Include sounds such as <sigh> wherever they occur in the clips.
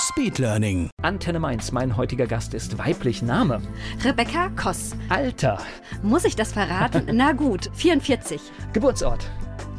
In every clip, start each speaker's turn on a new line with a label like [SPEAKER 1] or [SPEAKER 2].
[SPEAKER 1] Speedlearning.
[SPEAKER 2] Antenne Mainz, mein heutiger Gast ist weiblich Name.
[SPEAKER 3] Rebecca Koss.
[SPEAKER 2] Alter.
[SPEAKER 3] Muss ich das verraten? Na gut, 44.
[SPEAKER 2] Geburtsort.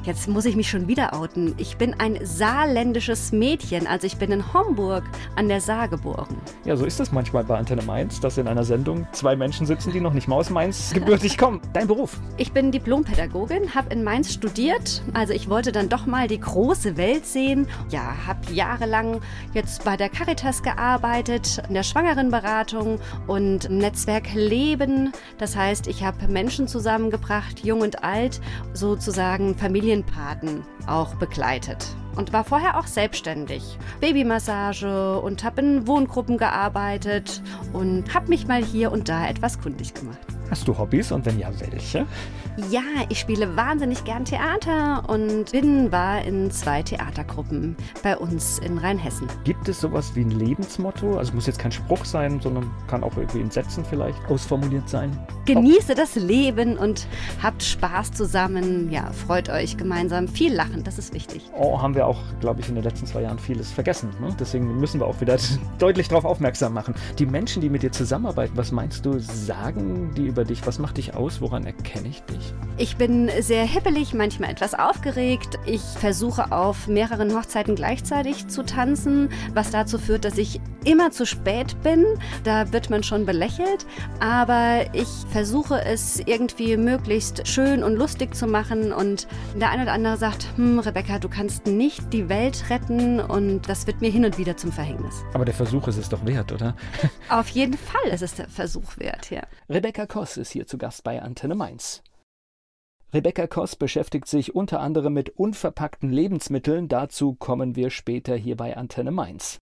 [SPEAKER 3] Jetzt muss ich mich schon wieder outen. Ich bin ein saarländisches Mädchen, also ich bin in Homburg an der Saar geboren.
[SPEAKER 2] Ja, so ist es manchmal bei Antenne Mainz, dass in einer Sendung zwei Menschen sitzen, die noch nicht mal aus Mainz <laughs> gebürtig kommen. Dein Beruf?
[SPEAKER 3] Ich bin Diplompädagogin, habe in Mainz studiert, also ich wollte dann doch mal die große Welt sehen. Ja, habe jahrelang jetzt bei der Caritas gearbeitet, in der Schwangerenberatung und im Netzwerk Leben. Das heißt, ich habe Menschen zusammengebracht, jung und alt, sozusagen Familien Familienpaten auch begleitet und war vorher auch selbstständig. Babymassage und habe in Wohngruppen gearbeitet und habe mich mal hier und da etwas kundig gemacht.
[SPEAKER 2] Hast du Hobbys und wenn ja, welche?
[SPEAKER 3] Ja, ich spiele wahnsinnig gern Theater und bin war in zwei Theatergruppen bei uns in Rheinhessen.
[SPEAKER 2] Gibt es sowas wie ein Lebensmotto? Also es muss jetzt kein Spruch sein, sondern kann auch irgendwie in Sätzen vielleicht ausformuliert sein.
[SPEAKER 3] Genieße das Leben und habt Spaß zusammen. Ja, freut euch gemeinsam. Viel lachen, das ist wichtig.
[SPEAKER 2] Oh, haben wir auch, glaube ich, in den letzten zwei Jahren vieles vergessen. Ne? Deswegen müssen wir auch wieder <laughs> deutlich darauf aufmerksam machen. Die Menschen, die mit dir zusammenarbeiten, was meinst du, sagen die über dich? Was macht dich aus? Woran erkenne ich dich?
[SPEAKER 3] Ich bin sehr hippelig, manchmal etwas aufgeregt. Ich versuche auf mehreren Hochzeiten gleichzeitig zu tanzen, was dazu führt, dass ich immer zu spät bin. Da wird man schon belächelt. Aber ich versuche es irgendwie möglichst schön und lustig zu machen. Und der eine oder andere sagt, hm, Rebecca, du kannst nicht die Welt retten. Und das wird mir hin und wieder zum Verhängnis.
[SPEAKER 2] Aber der Versuch ist es doch wert, oder?
[SPEAKER 3] Auf jeden Fall ist es der Versuch wert, ja.
[SPEAKER 2] Rebecca Koss ist hier zu Gast bei Antenne Mainz. Rebecca Koss beschäftigt sich unter anderem mit unverpackten Lebensmitteln. Dazu kommen wir später hier bei Antenne Mainz.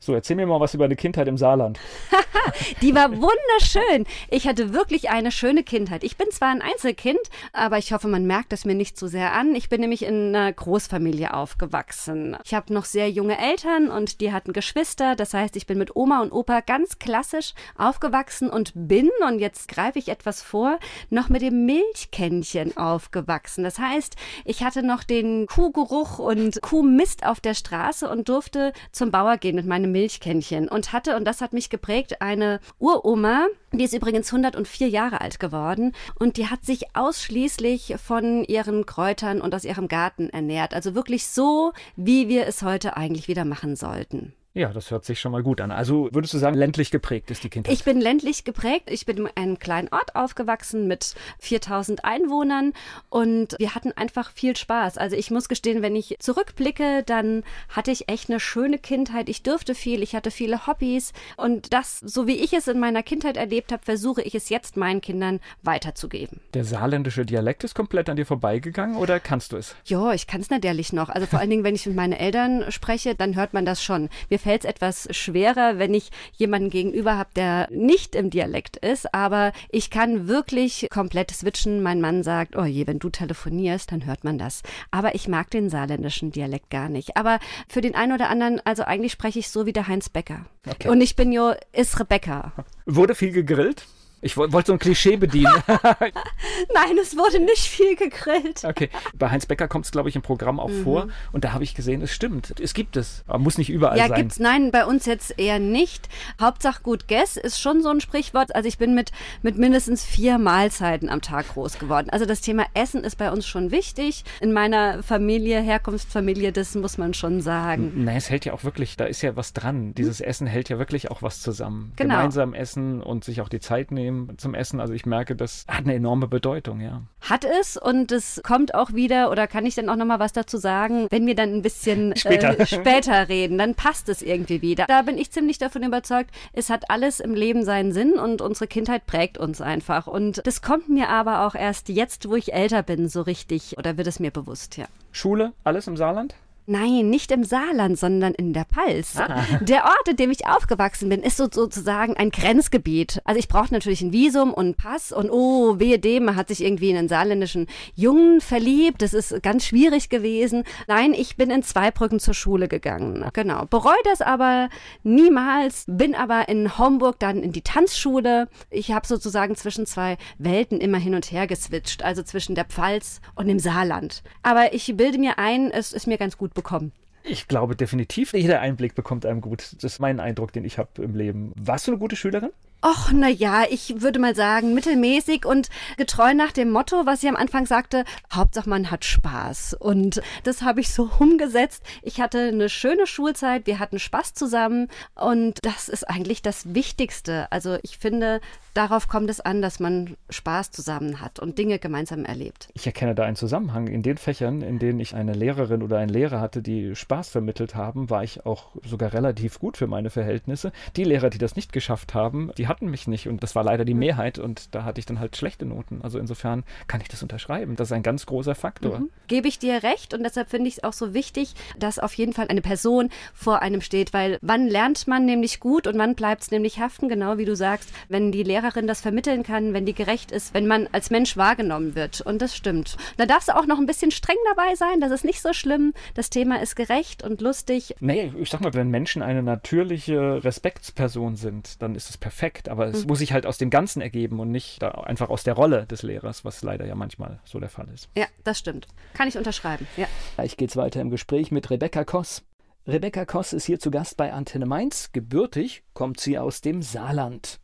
[SPEAKER 2] So, erzähl mir mal was über eine Kindheit im Saarland. <laughs>
[SPEAKER 3] Die war wunderschön. Ich hatte wirklich eine schöne Kindheit. Ich bin zwar ein Einzelkind, aber ich hoffe, man merkt es mir nicht so sehr an. Ich bin nämlich in einer Großfamilie aufgewachsen. Ich habe noch sehr junge Eltern und die hatten Geschwister. Das heißt, ich bin mit Oma und Opa ganz klassisch aufgewachsen und bin, und jetzt greife ich etwas vor, noch mit dem Milchkännchen aufgewachsen. Das heißt, ich hatte noch den Kuhgeruch und Kuhmist auf der Straße und durfte zum Bauer gehen mit meinem Milchkännchen und hatte, und das hat mich geprägt, eine Uroma, die ist übrigens 104 Jahre alt geworden und die hat sich ausschließlich von ihren Kräutern und aus ihrem Garten ernährt. Also wirklich so, wie wir es heute eigentlich wieder machen sollten.
[SPEAKER 2] Ja, das hört sich schon mal gut an. Also würdest du sagen, ländlich geprägt ist die Kindheit?
[SPEAKER 3] Ich bin ländlich geprägt. Ich bin in einem kleinen Ort aufgewachsen mit 4000 Einwohnern und wir hatten einfach viel Spaß. Also ich muss gestehen, wenn ich zurückblicke, dann hatte ich echt eine schöne Kindheit. Ich durfte viel, ich hatte viele Hobbys und das, so wie ich es in meiner Kindheit erlebt habe, versuche ich es jetzt meinen Kindern weiterzugeben.
[SPEAKER 2] Der saarländische Dialekt ist komplett an dir vorbeigegangen oder kannst du es?
[SPEAKER 3] Ja, ich kann es natürlich noch. Also vor allen Dingen, wenn ich mit meinen Eltern spreche, dann hört man das schon. Wir fällt es etwas schwerer, wenn ich jemanden gegenüber habe, der nicht im Dialekt ist, aber ich kann wirklich komplett switchen. Mein Mann sagt, oh je, wenn du telefonierst, dann hört man das. Aber ich mag den saarländischen Dialekt gar nicht. Aber für den einen oder anderen, also eigentlich spreche ich so wie der Heinz Becker. Okay. Und ich bin jo, ist Rebecca.
[SPEAKER 2] Wurde viel gegrillt? Ich wollte so ein Klischee bedienen. <laughs>
[SPEAKER 3] Nein, es wurde nicht viel gegrillt.
[SPEAKER 2] Okay. Bei Heinz Becker kommt es, glaube ich, im Programm auch mhm. vor. Und da habe ich gesehen, es stimmt. Es gibt es. Aber muss nicht überall
[SPEAKER 3] ja,
[SPEAKER 2] sein.
[SPEAKER 3] Ja, gibt's. Nein, bei uns jetzt eher nicht. Hauptsache gut Guess ist schon so ein Sprichwort. Also ich bin mit, mit mindestens vier Mahlzeiten am Tag groß geworden. Also das Thema Essen ist bei uns schon wichtig. In meiner Familie, Herkunftsfamilie, das muss man schon sagen.
[SPEAKER 2] Nein, es hält ja auch wirklich, da ist ja was dran. Dieses Essen hält ja wirklich auch was zusammen.
[SPEAKER 3] Genau.
[SPEAKER 2] Gemeinsam essen und sich auch die Zeit nehmen zum Essen. Also ich merke, das hat eine enorme Bedeutung, ja.
[SPEAKER 3] Hat es und es kommt auch wieder, oder kann ich dann auch nochmal was dazu sagen, wenn wir dann ein bisschen
[SPEAKER 2] später.
[SPEAKER 3] Äh, <laughs> später reden, dann passt es irgendwie wieder. Da bin ich ziemlich davon überzeugt, es hat alles im Leben seinen Sinn und unsere Kindheit prägt uns einfach. Und das kommt mir aber auch erst jetzt, wo ich älter bin, so richtig, oder wird es mir bewusst, ja.
[SPEAKER 2] Schule, alles im Saarland?
[SPEAKER 3] Nein, nicht im Saarland, sondern in der Pfalz.
[SPEAKER 2] Ah.
[SPEAKER 3] Der Ort, in dem ich aufgewachsen bin, ist so, sozusagen ein Grenzgebiet. Also ich brauche natürlich ein Visum und einen Pass und oh, wehe dem, man hat sich irgendwie in einen saarländischen Jungen verliebt. Das ist ganz schwierig gewesen. Nein, ich bin in Zweibrücken zur Schule gegangen. Genau. Bereue das aber niemals. Bin aber in Homburg dann in die Tanzschule. Ich habe sozusagen zwischen zwei Welten immer hin und her geswitcht. Also zwischen der Pfalz und dem Saarland. Aber ich bilde mir ein, es ist mir ganz gut bekommen.
[SPEAKER 2] Ich glaube definitiv, jeder Einblick bekommt einem gut. Das ist mein Eindruck, den ich habe im Leben. Warst du eine gute Schülerin?
[SPEAKER 3] Och, na ja, ich würde mal sagen, mittelmäßig und getreu nach dem Motto, was ich am Anfang sagte, Hauptsache man hat Spaß. Und das habe ich so <laughs> umgesetzt. Ich hatte eine schöne Schulzeit, wir hatten Spaß zusammen und das ist eigentlich das Wichtigste. Also ich finde, darauf kommt es an, dass man Spaß zusammen hat und Dinge gemeinsam erlebt.
[SPEAKER 2] Ich erkenne da einen Zusammenhang. In den Fächern, in denen ich eine Lehrerin oder einen Lehrer hatte, die Spaß vermittelt haben, war ich auch sogar relativ gut für meine Verhältnisse. Die Lehrer, die das nicht geschafft haben, die hatten mich nicht und das war leider die. Mehrheit und da hatte ich dann halt schlechte Noten. Also insofern kann ich das unterschreiben. Das ist ein ganz großer Faktor.
[SPEAKER 3] Mhm. Gebe ich dir recht und deshalb finde ich es auch so wichtig, dass auf jeden Fall eine Person vor einem steht, weil wann lernt man nämlich gut und wann bleibt es nämlich haften, genau wie du sagst, wenn die Lehrerin das vermitteln kann, wenn die gerecht ist, wenn man als Mensch wahrgenommen wird und das stimmt. Da darfst du auch noch ein bisschen streng dabei sein, das ist nicht so schlimm, das Thema ist gerecht und lustig.
[SPEAKER 2] Nee, ich sag mal, wenn Menschen eine natürliche Respektsperson sind, dann ist es perfekt. Aber
[SPEAKER 3] Mhm.
[SPEAKER 2] es muss sich halt aus dem Ganzen ergeben und nicht da einfach aus der Rolle des Lehrers, was leider ja manchmal so der Fall ist.
[SPEAKER 3] Ja, das stimmt. Kann ich unterschreiben. Ja.
[SPEAKER 2] Gleich geht's weiter im Gespräch mit Rebecca Koss. Rebecca Koss ist hier zu Gast bei Antenne Mainz. Gebürtig kommt sie aus dem Saarland.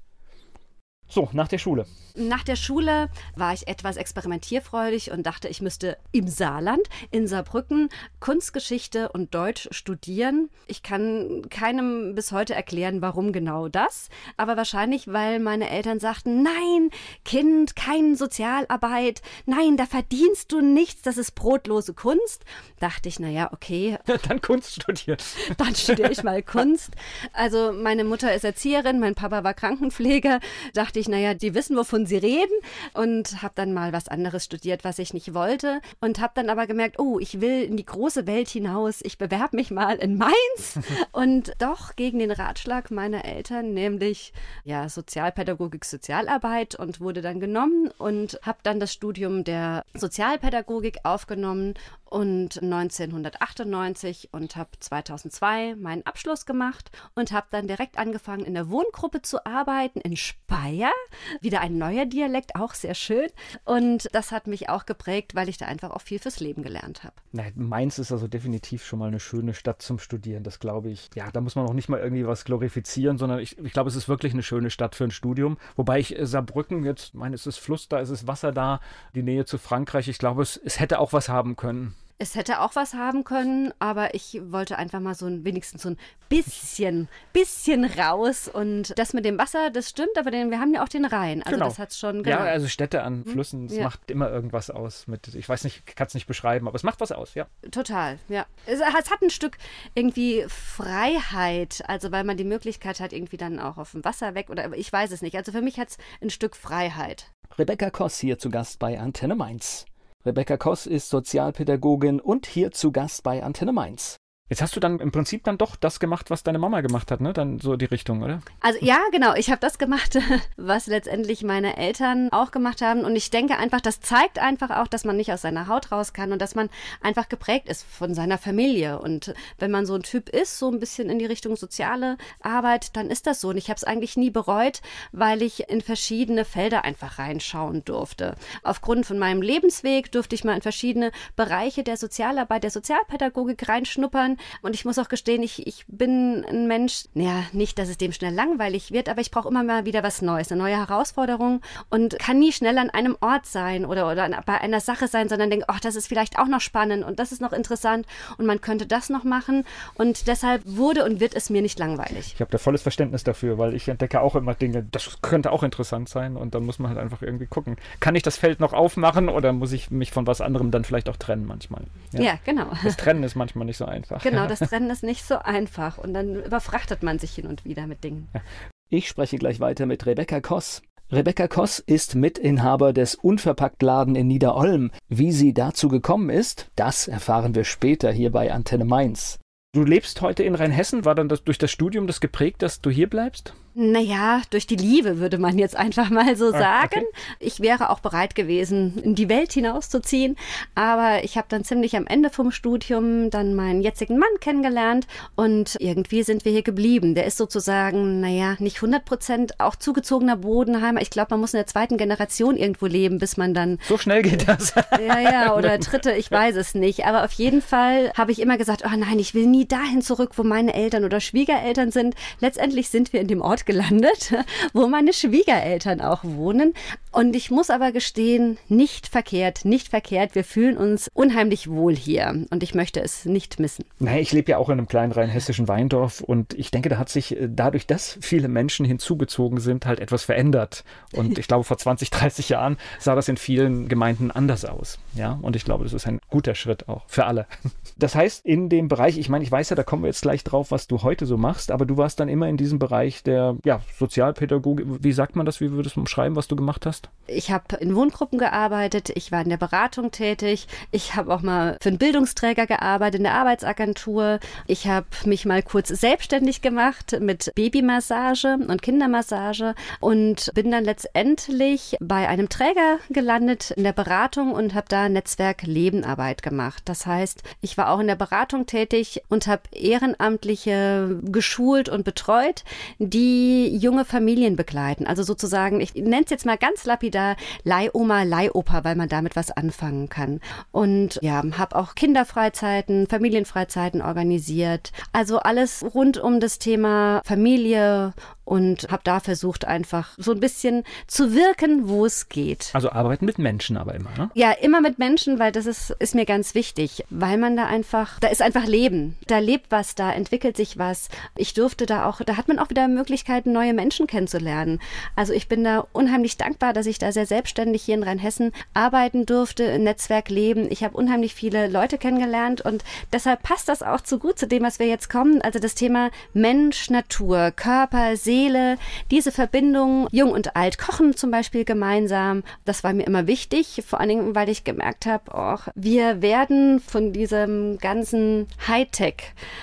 [SPEAKER 2] So, nach der Schule.
[SPEAKER 3] Nach der Schule war ich etwas experimentierfreudig und dachte, ich müsste im Saarland, in Saarbrücken, Kunstgeschichte und Deutsch studieren. Ich kann keinem bis heute erklären, warum genau das, aber wahrscheinlich, weil meine Eltern sagten, nein, Kind, keine Sozialarbeit, nein, da verdienst du nichts, das ist brotlose Kunst. Dachte ich, naja, okay, <laughs>
[SPEAKER 2] Dann Kunst studiert.
[SPEAKER 3] dann studiere ich mal Kunst. Also meine Mutter ist Erzieherin, mein Papa war Krankenpfleger. Dachte ich, naja, die wissen, wovon sie reden. Und habe dann mal was anderes studiert, was ich nicht wollte. Und habe dann aber gemerkt, oh, ich will in die große Welt hinaus. Ich bewerbe mich mal in Mainz. <laughs> Und doch gegen den Ratschlag meiner Eltern, nämlich ja, Sozialpädagogik, Sozialarbeit und wurde dann genommen und habe dann das Studium der Sozialpädagogik aufgenommen und 1998 und habe 2002 meinen Abschluss gemacht und habe dann direkt angefangen in der Wohngruppe zu arbeiten in Speyer. Wieder ein neuer Dialekt, auch sehr schön. Und das hat mich auch geprägt, weil ich da einfach auch viel fürs Leben gelernt habe.
[SPEAKER 2] Na, Mainz ist also definitiv schon mal eine schöne Stadt zum Studieren, das glaube ich. Ja, da muss man auch nicht mal irgendwie was glorifizieren, sondern ich, ich glaube, es ist wirklich eine schöne Stadt für ein Studium. Wobei ich äh, Saarbrücken jetzt, meine, es ist Fluss da, es ist Wasser da, die Nähe zu Frankreich, ich glaube, es, es hätte auch was haben können.
[SPEAKER 3] Es hätte auch was haben können, aber ich wollte einfach mal so ein, wenigstens so ein bisschen, bisschen raus. Und das mit dem Wasser, das stimmt, aber den, wir haben ja auch den Rhein. Also
[SPEAKER 2] Genau.
[SPEAKER 3] das hat schon, genau.
[SPEAKER 2] Ja, also Städte an Flüssen, es
[SPEAKER 3] Ja.
[SPEAKER 2] macht immer irgendwas aus. Mit, ich weiß nicht, kann es nicht beschreiben, aber es macht was aus, ja.
[SPEAKER 3] Total, ja. Es, es hat ein Stück irgendwie Freiheit, also weil man die Möglichkeit hat, irgendwie dann auch auf dem Wasser weg oder ich weiß es nicht. Also für mich hat es ein Stück Freiheit.
[SPEAKER 2] Rebecca Koss hier zu Gast bei Antenne Mainz. Rebecca Koss ist Sozialpädagogin und hier zu Gast bei Antenne Mainz. Jetzt hast du dann im Prinzip dann doch das gemacht, was deine Mama gemacht hat, ne? Dann so die Richtung, oder?
[SPEAKER 3] Also ja, genau, ich habe das gemacht, <laughs> was letztendlich meine Eltern auch gemacht haben. Und ich denke einfach, das zeigt einfach auch, dass man nicht aus seiner Haut raus kann und dass man einfach geprägt ist von seiner Familie. Und wenn man so ein Typ ist, so ein bisschen in die Richtung soziale Arbeit, dann ist das so. Und ich habe es eigentlich nie bereut, weil ich in verschiedene Felder einfach reinschauen durfte. Aufgrund von meinem Lebensweg durfte ich mal in verschiedene Bereiche der Sozialarbeit, der Sozialpädagogik reinschnuppern. Und ich muss auch gestehen, ich, ich bin ein Mensch, naja, nicht, dass es dem schnell langweilig wird, aber ich brauche immer mal wieder was Neues, eine neue Herausforderung und kann nie schnell an einem Ort sein oder, oder an- bei einer Sache sein, sondern denke, ach, das ist vielleicht auch noch spannend und das ist noch interessant und man könnte das noch machen. Und deshalb wurde und wird es mir nicht langweilig.
[SPEAKER 2] Ich habe da volles Verständnis dafür, weil ich entdecke auch immer Dinge, das könnte auch interessant sein und dann muss man halt einfach irgendwie gucken. Kann ich das Feld noch aufmachen oder muss ich mich von was anderem dann vielleicht auch trennen manchmal?
[SPEAKER 3] Ja, genau.
[SPEAKER 2] Das Trennen ist manchmal nicht so einfach.
[SPEAKER 3] Genau, das Trennen ist nicht so einfach und dann überfrachtet man sich hin und wieder mit Dingen.
[SPEAKER 2] Ich spreche gleich weiter mit Rebecca Koss. Rebecca Koss ist Mitinhaber des Unverpacktladen in Niederolm. Wie sie dazu gekommen ist, das erfahren wir später hier bei Antenne Mainz. Du lebst heute in Rheinhessen. War dann das, durch das Studium das geprägt, dass du hier bleibst?
[SPEAKER 3] Naja, durch die Liebe würde man jetzt einfach mal so ah, sagen. Okay. Ich wäre auch bereit gewesen, in die Welt hinauszuziehen. Aber ich habe dann ziemlich am Ende vom Studium dann meinen jetzigen Mann kennengelernt und irgendwie sind wir hier geblieben. Der ist sozusagen, naja, nicht 100 Prozent auch zugezogener Bodenheimer. Ich glaube, man muss in der zweiten Generation irgendwo leben, bis man dann.
[SPEAKER 2] So schnell geht das. <laughs>
[SPEAKER 3] Ja, ja, oder dritte, ich weiß es nicht. Aber auf jeden Fall habe ich immer gesagt, oh nein, ich will nie dahin zurück, wo meine Eltern oder Schwiegereltern sind. Letztendlich sind wir in dem Ort gelandet, wo meine Schwiegereltern auch wohnen. Und ich muss aber gestehen, nicht verkehrt, nicht verkehrt. Wir fühlen uns unheimlich wohl hier und ich möchte es nicht missen.
[SPEAKER 2] Naja, ich lebe ja auch in einem kleinen rheinhessischen Weindorf und ich denke, da hat sich äh, dadurch, dass viele Menschen hinzugezogen sind, halt etwas verändert. Und <laughs> ich glaube, vor 20, 30 Jahren sah das in vielen Gemeinden anders aus. Ja, und ich glaube, das ist ein guter Schritt auch für alle. <laughs> Das heißt, in dem Bereich, ich meine, ich weiß ja, da kommen wir jetzt gleich drauf, was du heute so machst, aber du warst dann immer in diesem Bereich der ja, Sozialpädagogik. Wie sagt man das? Wie würdest du umschreiben, was du gemacht hast?
[SPEAKER 3] Ich habe in Wohngruppen gearbeitet, ich war in der Beratung tätig, ich habe auch mal für einen Bildungsträger gearbeitet, in der Arbeitsagentur. Ich habe mich mal kurz selbstständig gemacht mit Babymassage und Kindermassage und bin dann letztendlich bei einem Träger gelandet in der Beratung und habe da Netzwerk Lebenarbeit gemacht. Das heißt, ich war auch in der Beratung tätig und habe Ehrenamtliche geschult und betreut, die junge Familien begleiten. Also sozusagen, ich nenne es jetzt mal ganz lapidar, Leihoma, Leihopa, weil man damit was anfangen kann. Und ja, habe auch Kinderfreizeiten, Familienfreizeiten organisiert. Also alles rund um das Thema Familie und habe da versucht einfach so ein bisschen zu wirken, wo es geht.
[SPEAKER 2] Also arbeiten mit Menschen aber immer, ne?
[SPEAKER 3] Ja, immer mit Menschen, weil das ist, ist mir ganz wichtig, weil man da einfach, da ist einfach Leben. Da lebt was, da entwickelt sich was. Ich durfte da auch, da hat man auch wieder Möglichkeiten, neue Menschen kennenzulernen. Also ich bin da unheimlich dankbar, dass ich da sehr selbstständig hier in Rheinhessen arbeiten durfte, im Netzwerk leben. Ich habe unheimlich viele Leute kennengelernt und deshalb passt das auch zu gut zu dem, was wir jetzt kommen. Also das Thema Mensch, Natur, Körper, Seele, diese Verbindung, jung und alt kochen zum Beispiel gemeinsam. Das war mir immer wichtig, vor allen Dingen, weil ich gemerkt habe, oh, wir werden von diesem ganzen Hightech,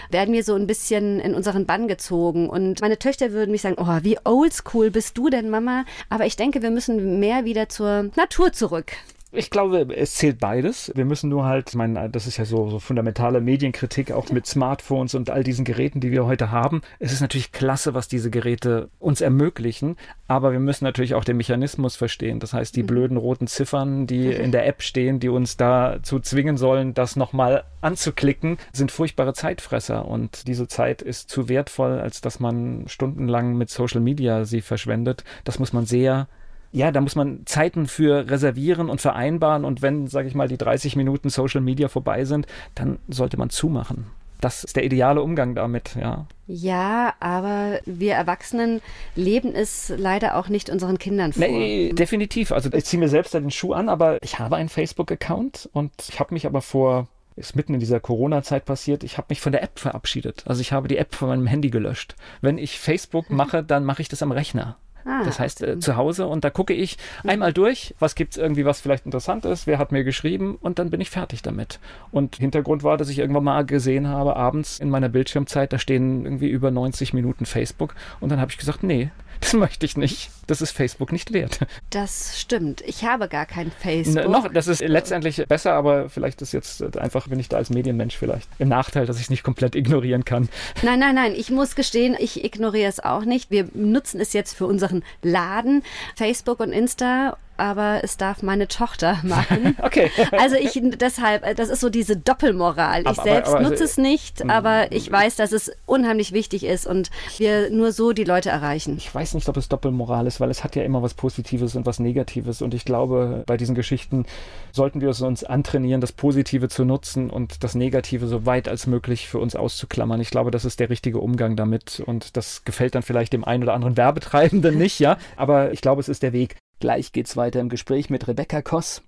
[SPEAKER 3] werden wir so ein bisschen in unseren Bann gezogen. Und meine Töchter würden mich sagen, oh, wie oldschool bist du denn, Mama? Aber ich denke, wir müssen mehr wieder zur Natur zurück.
[SPEAKER 2] Ich glaube, es zählt beides. Wir müssen nur halt, ich meine, das ist ja so, so fundamentale Medienkritik, auch mit Smartphones und all diesen Geräten, die wir heute haben. Es ist natürlich klasse, was diese Geräte uns ermöglichen, aber wir müssen natürlich auch den Mechanismus verstehen. Das heißt, die mhm. blöden roten Ziffern, die in der App stehen, die uns dazu zwingen sollen, das nochmal anzuklicken, sind furchtbare Zeitfresser und diese Zeit ist zu wertvoll, als dass man stundenlang mit Social Media sie verschwendet. Das muss man sehr ja, da muss man Zeiten für reservieren und vereinbaren und wenn, sage ich mal, die 30 Minuten Social Media vorbei sind, dann sollte man zumachen. Das ist der ideale Umgang damit, ja.
[SPEAKER 3] Ja, aber wir Erwachsenen leben es leider auch nicht unseren Kindern vor.
[SPEAKER 2] Nee, definitiv. Also ich ziehe mir selbst da den Schuh an, aber ich habe einen Facebook-Account und ich habe mich aber vor ist mitten in dieser Corona-Zeit passiert. Ich habe mich von der App verabschiedet. Also ich habe die App von meinem Handy gelöscht. Wenn ich Facebook mache, dann mache ich das am Rechner. Ah. Das heißt äh, zu Hause und da gucke ich einmal durch, was gibt es irgendwie, was vielleicht interessant ist, wer hat mir geschrieben und dann bin ich fertig damit. Und Hintergrund war, dass ich irgendwann mal gesehen habe, abends in meiner Bildschirmzeit, da stehen irgendwie über 90 Minuten Facebook und dann habe ich gesagt, nee, das möchte ich nicht. Das ist Facebook nicht wert.
[SPEAKER 3] Das stimmt. Ich habe gar kein Facebook.
[SPEAKER 2] N noch, das ist letztendlich besser, aber vielleicht ist jetzt einfach, bin ich da als Medienmensch vielleicht im Nachteil, dass ich es nicht komplett ignorieren kann.
[SPEAKER 3] Nein, nein, nein. Ich muss gestehen, ich ignoriere es auch nicht. Wir nutzen es jetzt für unseren Laden, Facebook und Insta aber es darf meine Tochter <laughs> machen. <laughs>
[SPEAKER 2] okay.
[SPEAKER 3] Also ich deshalb, äh, das ist so diese Doppelmoral. Ich aber, selbst aber, also, nutze es nicht, mm, aber ich weiß, dass es unheimlich wichtig ist und wir nur so die Leute erreichen.
[SPEAKER 2] Ich weiß nicht, ob es Doppelmoral ist, weil es hat ja immer was Positives und was Negatives und ich glaube, bei diesen Geschichten sollten wir es uns antrainieren, das Positive zu nutzen und das Negative so weit als möglich für uns auszuklammern. Ich glaube, das ist der richtige Umgang damit und das gefällt dann vielleicht dem einen oder anderen Werbetreibenden nicht, ja, aber ich glaube, es ist der Weg. Gleich geht's weiter im Gespräch mit Rebecca Koss.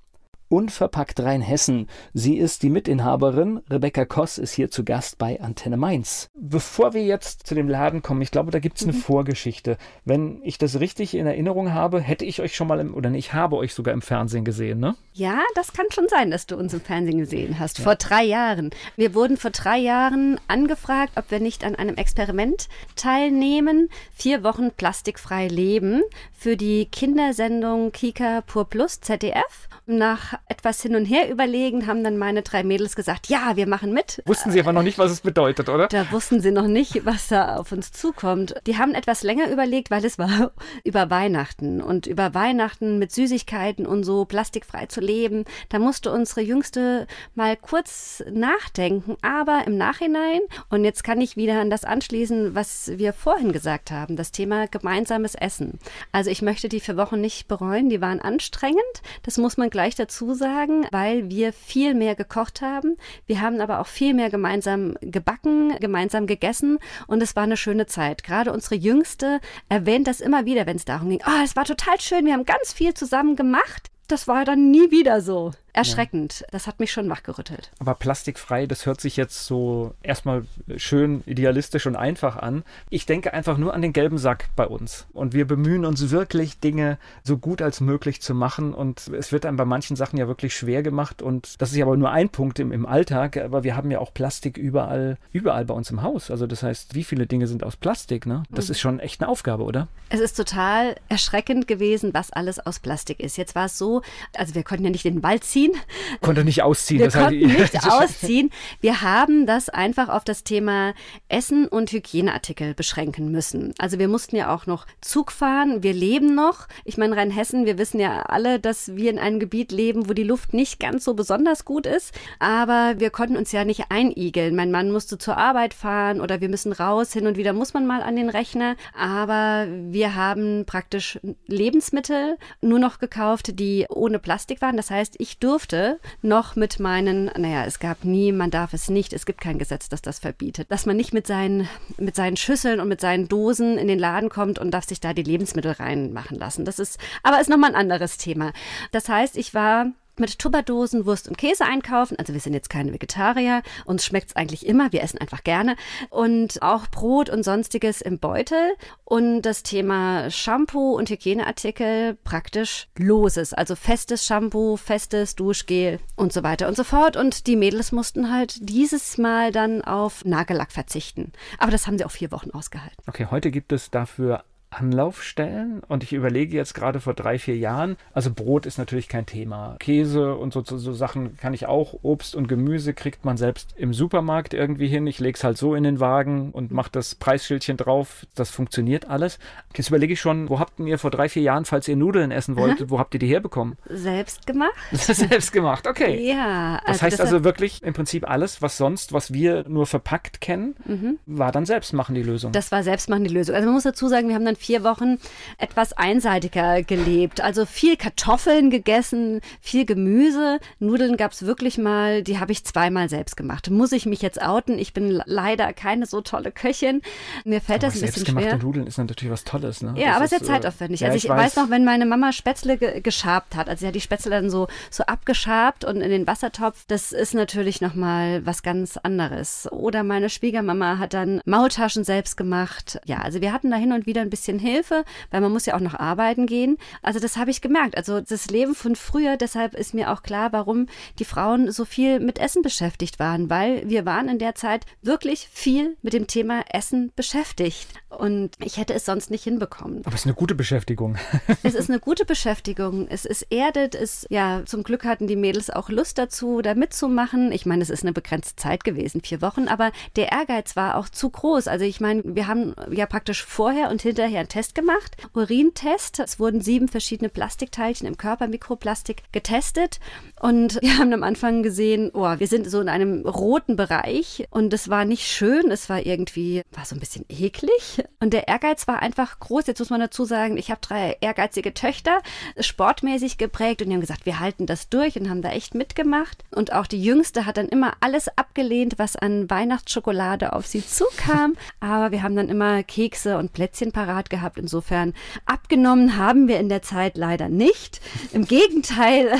[SPEAKER 2] Unverpackt Rheinhessen. Sie ist die Mitinhaberin. Rebecca Koss ist hier zu Gast bei Antenne Mainz. Bevor wir jetzt zu dem Laden kommen, ich glaube, da gibt es eine mhm. Vorgeschichte. Wenn ich das richtig in Erinnerung habe, hätte ich euch schon mal im, oder ich habe euch sogar im Fernsehen gesehen, ne?
[SPEAKER 3] Ja, das kann schon sein, dass du uns im Fernsehen gesehen hast. Ja. Vor drei Jahren. Wir wurden vor drei Jahren angefragt, ob wir nicht an einem Experiment teilnehmen. Vier Wochen plastikfrei leben für die Kindersendung Kika Pur Plus ZDF. Nach etwas hin und her überlegen haben dann meine drei Mädels gesagt, ja, wir machen mit.
[SPEAKER 2] Wussten sie aber noch nicht, was es bedeutet, oder?
[SPEAKER 3] Da wussten sie noch nicht, was da auf uns zukommt. Die haben etwas länger überlegt, weil es war <laughs> über Weihnachten und über Weihnachten mit Süßigkeiten und so plastikfrei zu leben. Da musste unsere Jüngste mal kurz nachdenken, aber im Nachhinein, und jetzt kann ich wieder an das anschließen, was wir vorhin gesagt haben, das Thema gemeinsames Essen. Also ich möchte die vier Wochen nicht bereuen, die waren anstrengend, das muss man gleich dazu sagen, weil wir viel mehr gekocht haben. Wir haben aber auch viel mehr gemeinsam gebacken, gemeinsam gegessen und es war eine schöne Zeit. Gerade unsere Jüngste erwähnt das immer wieder, wenn es darum ging, oh, es war total schön, wir haben ganz viel zusammen gemacht. Das war dann nie wieder so erschreckend. Ja. Das hat mich schon wachgerüttelt.
[SPEAKER 2] Aber plastikfrei, das hört sich jetzt so erstmal schön idealistisch und einfach an. Ich denke einfach nur an den gelben Sack bei uns. Und wir bemühen uns wirklich, Dinge so gut als möglich zu machen. Und es wird einem bei manchen Sachen ja wirklich schwer gemacht. Und das ist ja aber nur ein Punkt im, im Alltag. Aber wir haben ja auch Plastik überall, überall bei uns im Haus. Also das heißt, wie viele Dinge sind aus Plastik? Ne? Das mhm. ist schon echt eine Aufgabe, oder?
[SPEAKER 3] Es ist total erschreckend gewesen, was alles aus Plastik ist. Jetzt war es so, also wir konnten ja nicht in den Wald ziehen ausziehen.
[SPEAKER 2] Konnte nicht ausziehen.
[SPEAKER 3] Wir konnten nicht <laughs> ausziehen. Wir haben das einfach auf das Thema Essen und Hygieneartikel beschränken müssen. Also wir mussten ja auch noch Zug fahren. Wir leben noch. Ich meine, Rheinhessen, wir wissen ja alle, dass wir in einem Gebiet leben, wo die Luft nicht ganz so besonders gut ist. Aber wir konnten uns ja nicht einigeln. Mein Mann musste zur Arbeit fahren oder wir müssen raus. Hin und wieder muss man mal an den Rechner. Aber wir haben praktisch Lebensmittel nur noch gekauft, die ohne Plastik waren. Das heißt, ich durfte durfte noch mit meinen, naja, es gab nie, man darf es nicht, es gibt kein Gesetz, das das verbietet, dass man nicht mit seinen, mit seinen Schüsseln und mit seinen Dosen in den Laden kommt und darf sich da die Lebensmittel reinmachen lassen. Das ist, aber ist nochmal ein anderes Thema. Das heißt, ich war mit Tupperdosen Wurst und Käse einkaufen. Also wir sind jetzt keine Vegetarier, uns schmeckt es eigentlich immer, wir essen einfach gerne. Und auch Brot und sonstiges im Beutel. Und das Thema Shampoo und Hygieneartikel praktisch loses. Also festes Shampoo, festes Duschgel und so weiter und so fort. Und die Mädels mussten halt dieses Mal dann auf Nagellack verzichten. Aber das haben sie auch vier Wochen ausgehalten.
[SPEAKER 2] Okay, heute gibt es dafür Anlaufstellen. Und ich überlege jetzt gerade vor drei, vier Jahren, also Brot ist natürlich kein Thema. Käse und so, so, so Sachen kann ich auch. Obst und Gemüse kriegt man selbst im Supermarkt irgendwie hin. Ich lege es halt so in den Wagen und mache das Preisschildchen drauf. Das funktioniert alles. Jetzt überlege ich schon, wo habt ihr vor drei, vier Jahren, falls ihr Nudeln essen wolltet, wo habt ihr die herbekommen?
[SPEAKER 3] Selbst gemacht. <laughs>
[SPEAKER 2] selbst gemacht, okay.
[SPEAKER 3] Ja.
[SPEAKER 2] Also das heißt das also wirklich im Prinzip alles, was sonst, was wir nur verpackt kennen, mhm. war dann selbst machen die Lösung.
[SPEAKER 3] Das war selbst machen die Lösung. Also man muss dazu sagen, wir haben dann vier Wochen etwas einseitiger gelebt. Also viel Kartoffeln gegessen, viel Gemüse. Nudeln gab es wirklich mal, die habe ich zweimal selbst gemacht. Muss ich mich jetzt outen? Ich bin leider keine so tolle Köchin. Mir fällt aber das ein bisschen schwer.
[SPEAKER 2] Selbstgemachte Nudeln ist natürlich was Tolles. Ne?
[SPEAKER 3] Ja, das aber sehr äh, zeitaufwendig. Ja, also ich, ich weiß. weiß. noch, wenn meine Mama Spätzle ge geschabt hat, also sie hat die Spätzle dann so, so abgeschabt und in den Wassertopf, das ist natürlich nochmal was ganz anderes. Oder meine Schwiegermama hat dann Maultaschen selbst gemacht. Ja, also wir hatten da hin und wieder ein bisschen Hilfe, weil man muss ja auch noch arbeiten gehen. Also das habe ich gemerkt. Also das Leben von früher, deshalb ist mir auch klar, warum die Frauen so viel mit Essen beschäftigt waren, weil wir waren in der Zeit wirklich viel mit dem Thema Essen beschäftigt. Und ich hätte es sonst nicht hinbekommen.
[SPEAKER 2] Aber es ist eine gute Beschäftigung. <laughs>
[SPEAKER 3] es ist eine gute Beschäftigung. Es ist erdet. Es, ja, zum Glück hatten die Mädels auch Lust dazu, da mitzumachen. Ich meine, es ist eine begrenzte Zeit gewesen, vier Wochen, aber der Ehrgeiz war auch zu groß. Also ich meine, wir haben ja praktisch vorher und hinterher einen Test gemacht. Urintest. Es wurden sieben verschiedene Plastikteilchen im Körper, Mikroplastik, getestet. Und <laughs> wir haben am Anfang gesehen, oh, wir sind so in einem roten Bereich und es war nicht schön. Es war irgendwie, war so ein bisschen eklig. Und der Ehrgeiz war einfach groß. Jetzt muss man dazu sagen, ich habe drei ehrgeizige Töchter, sportmäßig geprägt und die haben gesagt, wir halten das durch und haben da echt mitgemacht. Und auch die Jüngste hat dann immer alles abgelehnt, was an Weihnachtsschokolade auf sie zukam. <laughs> Aber wir haben dann immer Kekse und Plätzchen parat gehabt. Insofern abgenommen haben wir in der Zeit leider nicht. Im Gegenteil.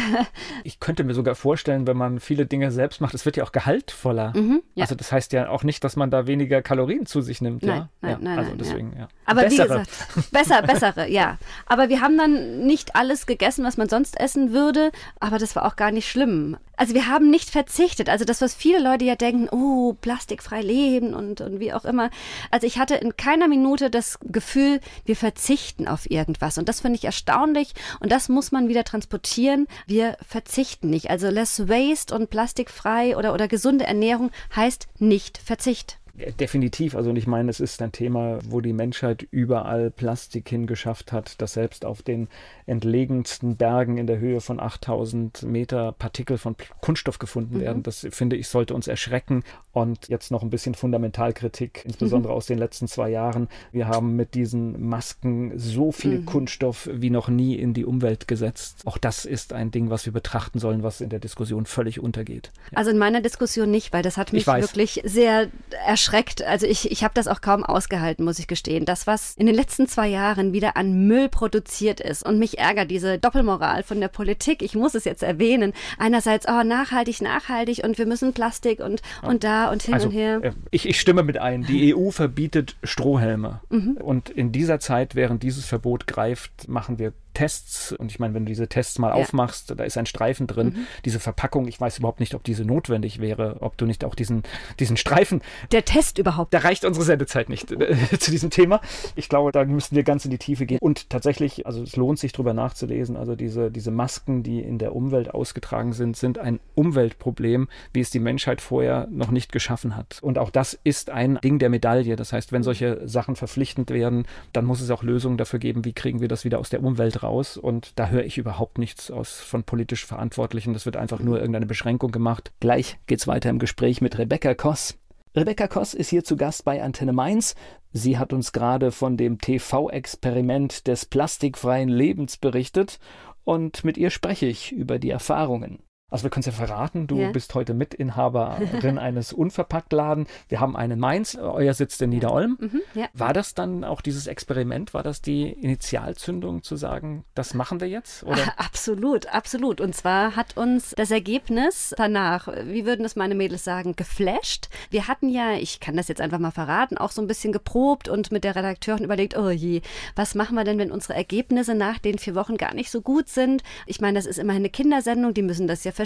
[SPEAKER 2] Ich könnte mir sogar vorstellen, wenn man viele Dinge selbst macht, es wird ja auch gehaltvoller. Mhm, ja. Also das heißt ja auch nicht, dass man da weniger Kalorien zu sich nimmt.
[SPEAKER 3] Nein,
[SPEAKER 2] ja?
[SPEAKER 3] nein,
[SPEAKER 2] ja.
[SPEAKER 3] nein.
[SPEAKER 2] Also
[SPEAKER 3] nein,
[SPEAKER 2] deswegen, ja.
[SPEAKER 3] Aber bessere. wie gesagt, besser, bessere, ja. Aber wir haben dann nicht alles gegessen, was man sonst essen würde. Aber das war auch gar nicht schlimm. Also wir haben nicht verzichtet. Also das, was viele Leute ja denken, oh, plastikfrei leben und, und wie auch immer. Also ich hatte in keiner Minute das Gefühl, wir verzichten auf irgendwas. Und das finde ich erstaunlich. Und das muss man wieder transportieren. Wir verzichten nicht. Also less waste und plastikfrei oder, oder gesunde Ernährung heißt nicht Verzicht.
[SPEAKER 2] Definitiv. Also ich meine, es ist ein Thema, wo die Menschheit überall Plastik hingeschafft hat, dass selbst auf den entlegensten Bergen in der Höhe von 8000 Meter Partikel von Kunststoff gefunden mhm. werden. Das finde ich sollte uns erschrecken. Und jetzt noch ein bisschen Fundamentalkritik, insbesondere mhm. aus den letzten zwei Jahren. Wir haben mit diesen Masken so viel mhm. Kunststoff wie noch nie in die Umwelt gesetzt. Auch das ist ein Ding, was wir betrachten sollen, was in der Diskussion völlig untergeht.
[SPEAKER 3] Ja. Also in meiner Diskussion nicht, weil das hat mich wirklich sehr erschreckt erschreckt. Also ich, ich habe das auch kaum ausgehalten, muss ich gestehen. Das, was in den letzten zwei Jahren wieder an Müll produziert ist und mich ärgert diese Doppelmoral von der Politik. Ich muss es jetzt erwähnen. Einerseits, oh, nachhaltig, nachhaltig und wir müssen Plastik und, und da und hin
[SPEAKER 2] also,
[SPEAKER 3] und her.
[SPEAKER 2] Äh, ich, ich stimme mit ein. Die EU verbietet Strohhelme. Mhm. Und in dieser Zeit, während dieses Verbot greift, machen wir Tests. Und ich meine, wenn du diese Tests mal ja. aufmachst, da ist ein Streifen drin. Mhm. Diese Verpackung, ich weiß überhaupt nicht, ob diese notwendig wäre, ob du nicht auch diesen, diesen Streifen.
[SPEAKER 3] Der Test überhaupt.
[SPEAKER 2] Da reicht unsere Sendezeit nicht äh, <laughs> zu diesem Thema. Ich glaube, da müssen wir ganz in die Tiefe gehen. Und tatsächlich, also es lohnt sich drüber nachzulesen. Also diese, diese Masken, die in der Umwelt ausgetragen sind, sind ein Umweltproblem, wie es die Menschheit vorher noch nicht geschaffen hat. Und auch das ist ein Ding der Medaille. Das heißt, wenn mhm. solche Sachen verpflichtend werden, dann muss es auch Lösungen dafür geben, wie kriegen wir das wieder aus der Umwelt raus. Und da höre ich überhaupt nichts aus von politisch Verantwortlichen. Das wird einfach nur irgendeine Beschränkung gemacht. Gleich geht's weiter im Gespräch mit Rebecca Koss. Rebecca Koss ist hier zu Gast bei Antenne Mainz. Sie hat uns gerade von dem TV-Experiment des plastikfreien Lebens berichtet und mit ihr spreche ich über die Erfahrungen. Also wir können es ja verraten, du ja. bist heute Mitinhaberin <laughs> eines Unverpacktladen. Wir haben einen Mainz, euer sitzt in Niederolm. Mhm, ja. War das dann auch dieses Experiment, war das die Initialzündung zu sagen, das machen wir jetzt? Oder?
[SPEAKER 3] Absolut, absolut. Und zwar hat uns das Ergebnis danach, wie würden es meine Mädels sagen, geflasht. Wir hatten ja, ich kann das jetzt einfach mal verraten, auch so ein bisschen geprobt und mit der Redakteurin überlegt, oh je, was machen wir denn, wenn unsere Ergebnisse nach den vier Wochen gar nicht so gut sind? Ich meine, das ist immerhin eine Kindersendung, die müssen das ja verstehen?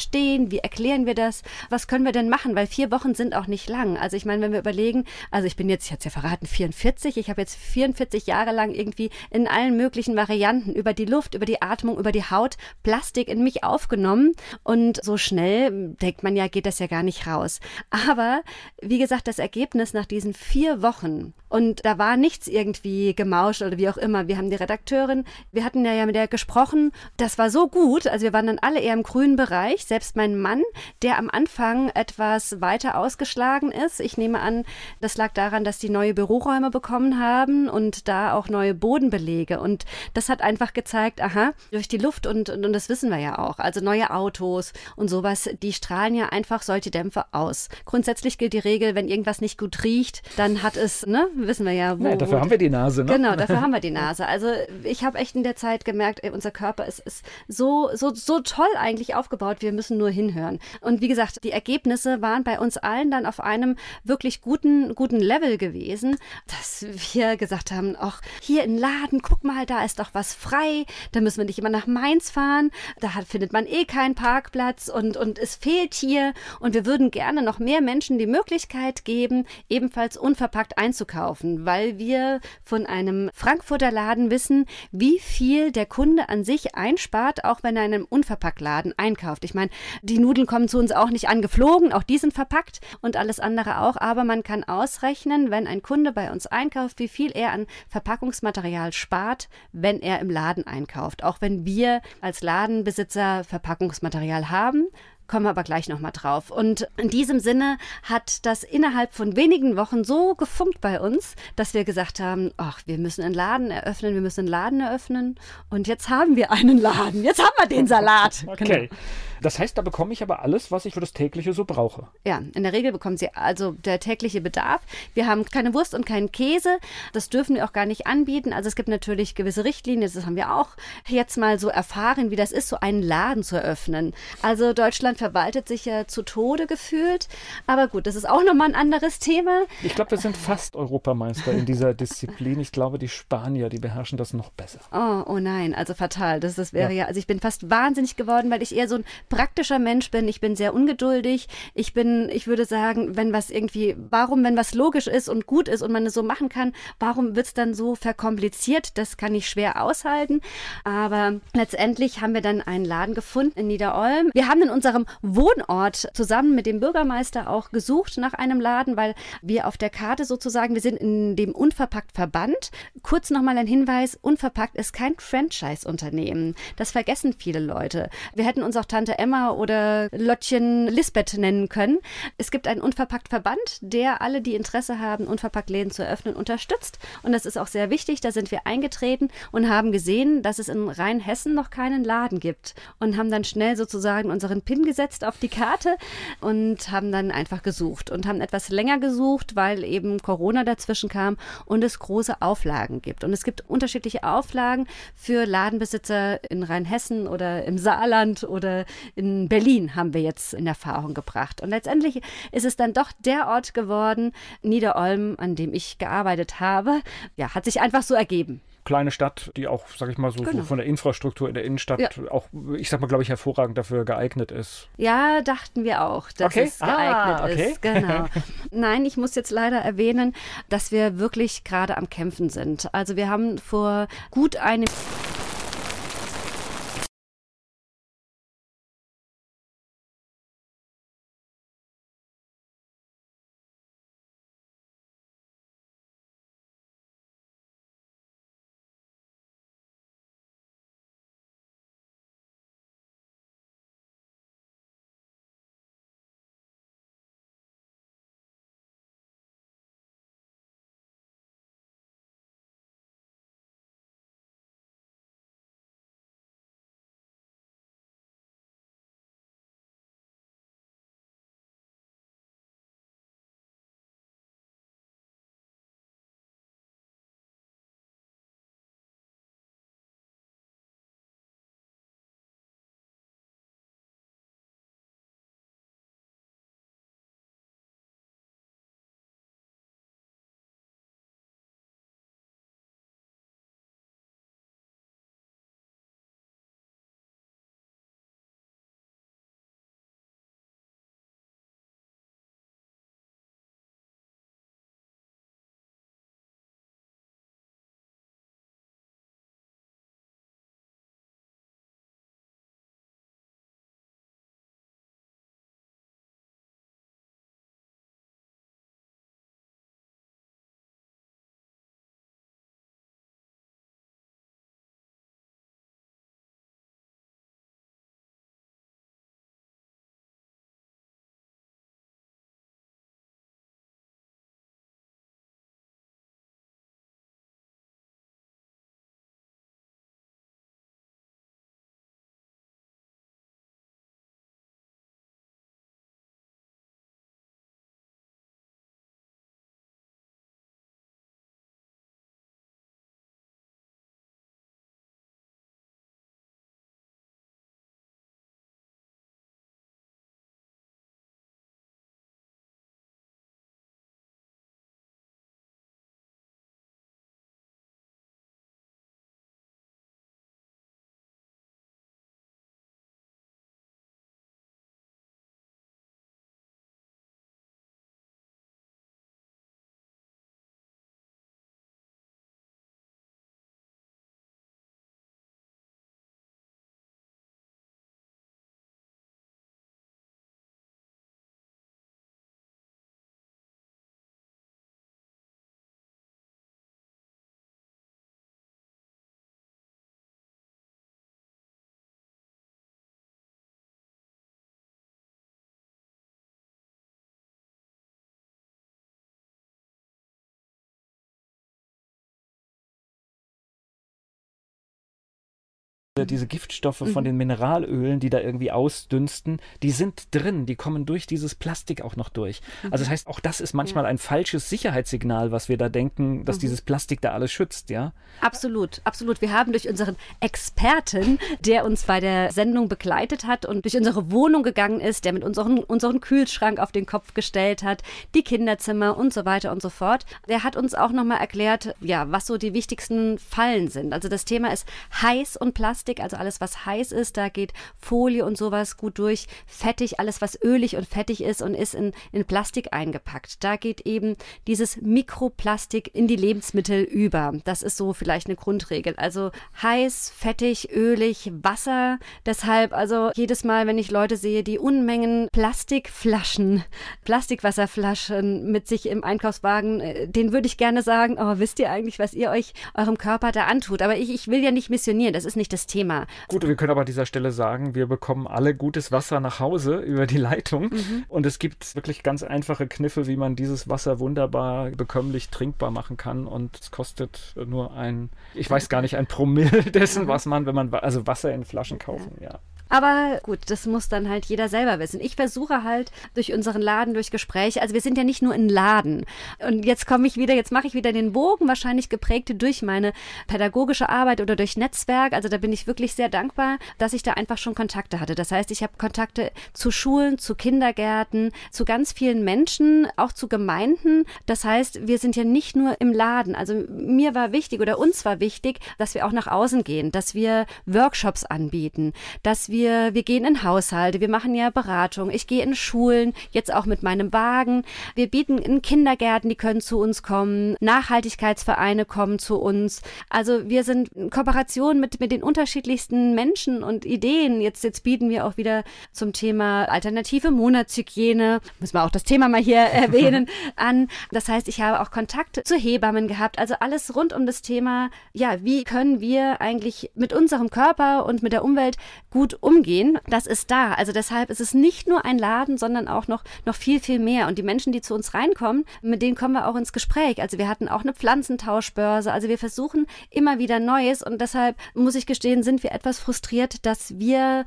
[SPEAKER 3] Wie erklären wir das? Was können wir denn machen? Weil vier Wochen sind auch nicht lang. Also ich meine, wenn wir überlegen, also ich bin jetzt, ich hatte es ja verraten, 44. Ich habe jetzt 44 Jahre lang irgendwie in allen möglichen Varianten über die Luft, über die Atmung, über die Haut Plastik in mich aufgenommen. Und so schnell denkt man ja, geht das ja gar nicht raus. Aber wie gesagt, das Ergebnis nach diesen vier Wochen und da war nichts irgendwie gemauscht oder wie auch immer. Wir haben die Redakteurin, wir hatten ja mit der gesprochen. Das war so gut. Also wir waren dann alle eher im grünen Bereich selbst mein Mann, der am Anfang etwas weiter ausgeschlagen ist. Ich nehme an, das lag daran, dass die neue Büroräume bekommen haben und da auch neue Bodenbelege. Und das hat einfach gezeigt, aha, durch die Luft und, und, und das wissen wir ja auch. Also neue Autos und sowas, die strahlen ja einfach solche Dämpfe aus. Grundsätzlich gilt die Regel, wenn irgendwas nicht gut riecht, dann hat es, ne, wissen wir ja,
[SPEAKER 2] wo. Ja, dafür wo, haben wir die Nase, ne?
[SPEAKER 3] Genau, dafür <laughs> haben wir die Nase. Also ich habe echt in der Zeit gemerkt, ey, unser Körper ist, ist so, so, so toll eigentlich aufgebaut. Wir müssen nur hinhören. Und wie gesagt, die Ergebnisse waren bei uns allen dann auf einem wirklich guten, guten Level gewesen, dass wir gesagt haben, ach, hier in Laden, guck mal, da ist doch was frei, da müssen wir nicht immer nach Mainz fahren, da hat, findet man eh keinen Parkplatz und, und es fehlt hier und wir würden gerne noch mehr Menschen die Möglichkeit geben, ebenfalls unverpackt einzukaufen, weil wir von einem Frankfurter Laden wissen, wie viel der Kunde an sich einspart, auch wenn er in einem Unverpacktladen einkauft. Ich meine, meine, die Nudeln kommen zu uns auch nicht angeflogen, auch die sind verpackt und alles andere auch. Aber man kann ausrechnen, wenn ein Kunde bei uns einkauft, wie viel er an Verpackungsmaterial spart, wenn er im Laden einkauft. Auch wenn wir als Ladenbesitzer Verpackungsmaterial haben, kommen wir aber gleich nochmal drauf. Und in diesem Sinne hat das innerhalb von wenigen Wochen so gefunkt bei uns, dass wir gesagt haben, ach, wir müssen einen Laden eröffnen, wir müssen einen Laden eröffnen. Und jetzt haben wir einen Laden. Jetzt haben wir den Salat.
[SPEAKER 2] Okay. Genau. Das heißt, da bekomme ich aber alles, was ich für das tägliche so brauche.
[SPEAKER 3] Ja, in der Regel bekommen Sie also der tägliche Bedarf. Wir haben keine Wurst und keinen Käse. Das dürfen wir auch gar nicht anbieten. Also es gibt natürlich gewisse Richtlinien. Das haben wir auch jetzt mal so erfahren, wie das ist, so einen Laden zu eröffnen. Also Deutschland verwaltet sich ja zu Tode gefühlt. Aber gut, das ist auch nochmal ein anderes Thema.
[SPEAKER 2] Ich glaube, wir sind fast Europameister in dieser Disziplin. Ich glaube, die Spanier, die beherrschen das noch besser.
[SPEAKER 3] Oh, oh nein, also fatal. Das, das wäre ja. ja, also ich bin fast wahnsinnig geworden, weil ich eher so ein praktischer Mensch bin. Ich bin sehr ungeduldig. Ich bin, ich würde sagen, wenn was irgendwie, warum, wenn was logisch ist und gut ist und man es so machen kann, warum wird es dann so verkompliziert? Das kann ich schwer aushalten. Aber letztendlich haben wir dann einen Laden gefunden in Niederolm. Wir haben in unserem Wohnort zusammen mit dem Bürgermeister auch gesucht nach einem Laden, weil wir auf der Karte sozusagen, wir sind in dem Unverpackt Verband. Kurz nochmal ein Hinweis, Unverpackt ist kein Franchise-Unternehmen. Das vergessen viele Leute. Wir hätten uns auch Tante Emma oder Lottchen Lisbeth nennen können. Es gibt einen Unverpackt Verband, der alle, die Interesse haben, Unverpackt Läden zu öffnen, unterstützt. Und das ist auch sehr wichtig. Da sind wir eingetreten und haben gesehen, dass es in Rheinhessen noch keinen Laden gibt. Und haben dann schnell sozusagen unseren PIN gesetzt auf die Karte und haben dann einfach gesucht und haben etwas länger gesucht, weil eben Corona dazwischen kam und es große Auflagen gibt. Und es gibt unterschiedliche Auflagen für Ladenbesitzer in Rheinhessen oder im Saarland oder in Berlin haben wir jetzt in Erfahrung gebracht. Und letztendlich ist es dann doch der Ort geworden, Niederolm, an dem ich gearbeitet habe. Ja, hat sich einfach so ergeben
[SPEAKER 2] kleine Stadt, die auch, sag ich mal, so, genau. so, von der Infrastruktur in der Innenstadt ja. auch, ich sag mal, glaube ich, hervorragend dafür geeignet ist.
[SPEAKER 3] Ja, dachten wir auch, dass okay. es geeignet ah, okay. ist. Genau. <laughs> Nein, ich muss jetzt leider erwähnen, dass wir wirklich gerade am Kämpfen sind. Also wir haben vor gut einem
[SPEAKER 2] Diese Giftstoffe mhm. von den Mineralölen, die da irgendwie ausdünsten, die sind drin, die kommen durch dieses Plastik auch noch durch. Mhm. Also das heißt, auch das ist manchmal ja. ein falsches Sicherheitssignal, was wir da denken, dass mhm. dieses Plastik da alles schützt, ja?
[SPEAKER 3] Absolut, absolut. Wir haben durch unseren Experten, der uns bei der Sendung begleitet hat und durch unsere Wohnung gegangen ist, der mit unseren, unseren Kühlschrank auf den Kopf gestellt hat, die Kinderzimmer und so weiter und so fort, der hat uns auch nochmal erklärt, ja, was so die wichtigsten Fallen sind. Also das Thema ist heiß und Plastik, also alles, was heiß ist, da geht Folie und sowas gut durch. Fettig, alles, was ölig und fettig ist und ist in, in Plastik eingepackt. Da geht eben dieses Mikroplastik in die Lebensmittel über. Das ist so vielleicht eine Grundregel. Also heiß, fettig, ölig, Wasser. Deshalb, also jedes Mal, wenn ich Leute sehe, die Unmengen Plastikflaschen, Plastikwasserflaschen mit sich im Einkaufswagen, äh, den würde ich gerne sagen, oh, wisst ihr eigentlich, was ihr euch eurem Körper da antut? Aber ich, ich will ja nicht missionieren, das ist nicht das Thema.
[SPEAKER 2] Gut, wir können aber an dieser Stelle sagen, wir bekommen alle gutes Wasser nach Hause über die Leitung. Mhm. und es gibt wirklich ganz einfache Kniffe, wie man dieses Wasser wunderbar bekömmlich trinkbar machen kann. Und es kostet nur ein, ich weiß gar nicht, ein Promille <laughs> dessen, was man, wenn man, also Wasser in Flaschen kaufen, ja.
[SPEAKER 3] Aber gut, das muss dann halt jeder selber wissen. Ich versuche halt durch unseren Laden, durch Gespräche, also wir sind ja nicht nur ein Laden. Und jetzt komme ich wieder, jetzt mache ich wieder den Bogen, wahrscheinlich geprägt durch meine pädagogische Arbeit oder durch Netzwerk. Also da bin ich wirklich sehr dankbar, dass ich da einfach schon Kontakte hatte. Das heißt, ich habe Kontakte zu Schulen, zu Kindergärten, zu ganz vielen Menschen, auch zu Gemeinden. Das heißt, wir sind ja nicht nur im Laden. Also mir war wichtig oder uns war wichtig, dass wir auch nach außen gehen, dass wir Workshops anbieten, dass wir wir, wir gehen in Haushalte, wir machen ja Beratung, ich gehe in Schulen, jetzt auch mit meinem Wagen. Wir bieten in Kindergärten, die können zu uns kommen, Nachhaltigkeitsvereine kommen zu uns. Also wir sind in Kooperation mit, mit den unterschiedlichsten Menschen und Ideen. Jetzt, jetzt bieten wir auch wieder zum Thema alternative Monatshygiene, müssen wir auch das Thema mal hier <laughs> erwähnen, an. Das heißt, ich habe auch Kontakt zu Hebammen gehabt. Also alles rund um das Thema, ja, wie können wir eigentlich mit unserem Körper und mit der Umwelt gut das ist da. Also deshalb ist es nicht nur ein Laden, sondern auch noch, noch viel, viel mehr. Und die Menschen, die zu uns reinkommen, mit denen kommen wir auch ins Gespräch. Also wir hatten auch eine Pflanzentauschbörse. Also wir versuchen immer wieder Neues. Und deshalb muss ich gestehen, sind wir etwas frustriert, dass wir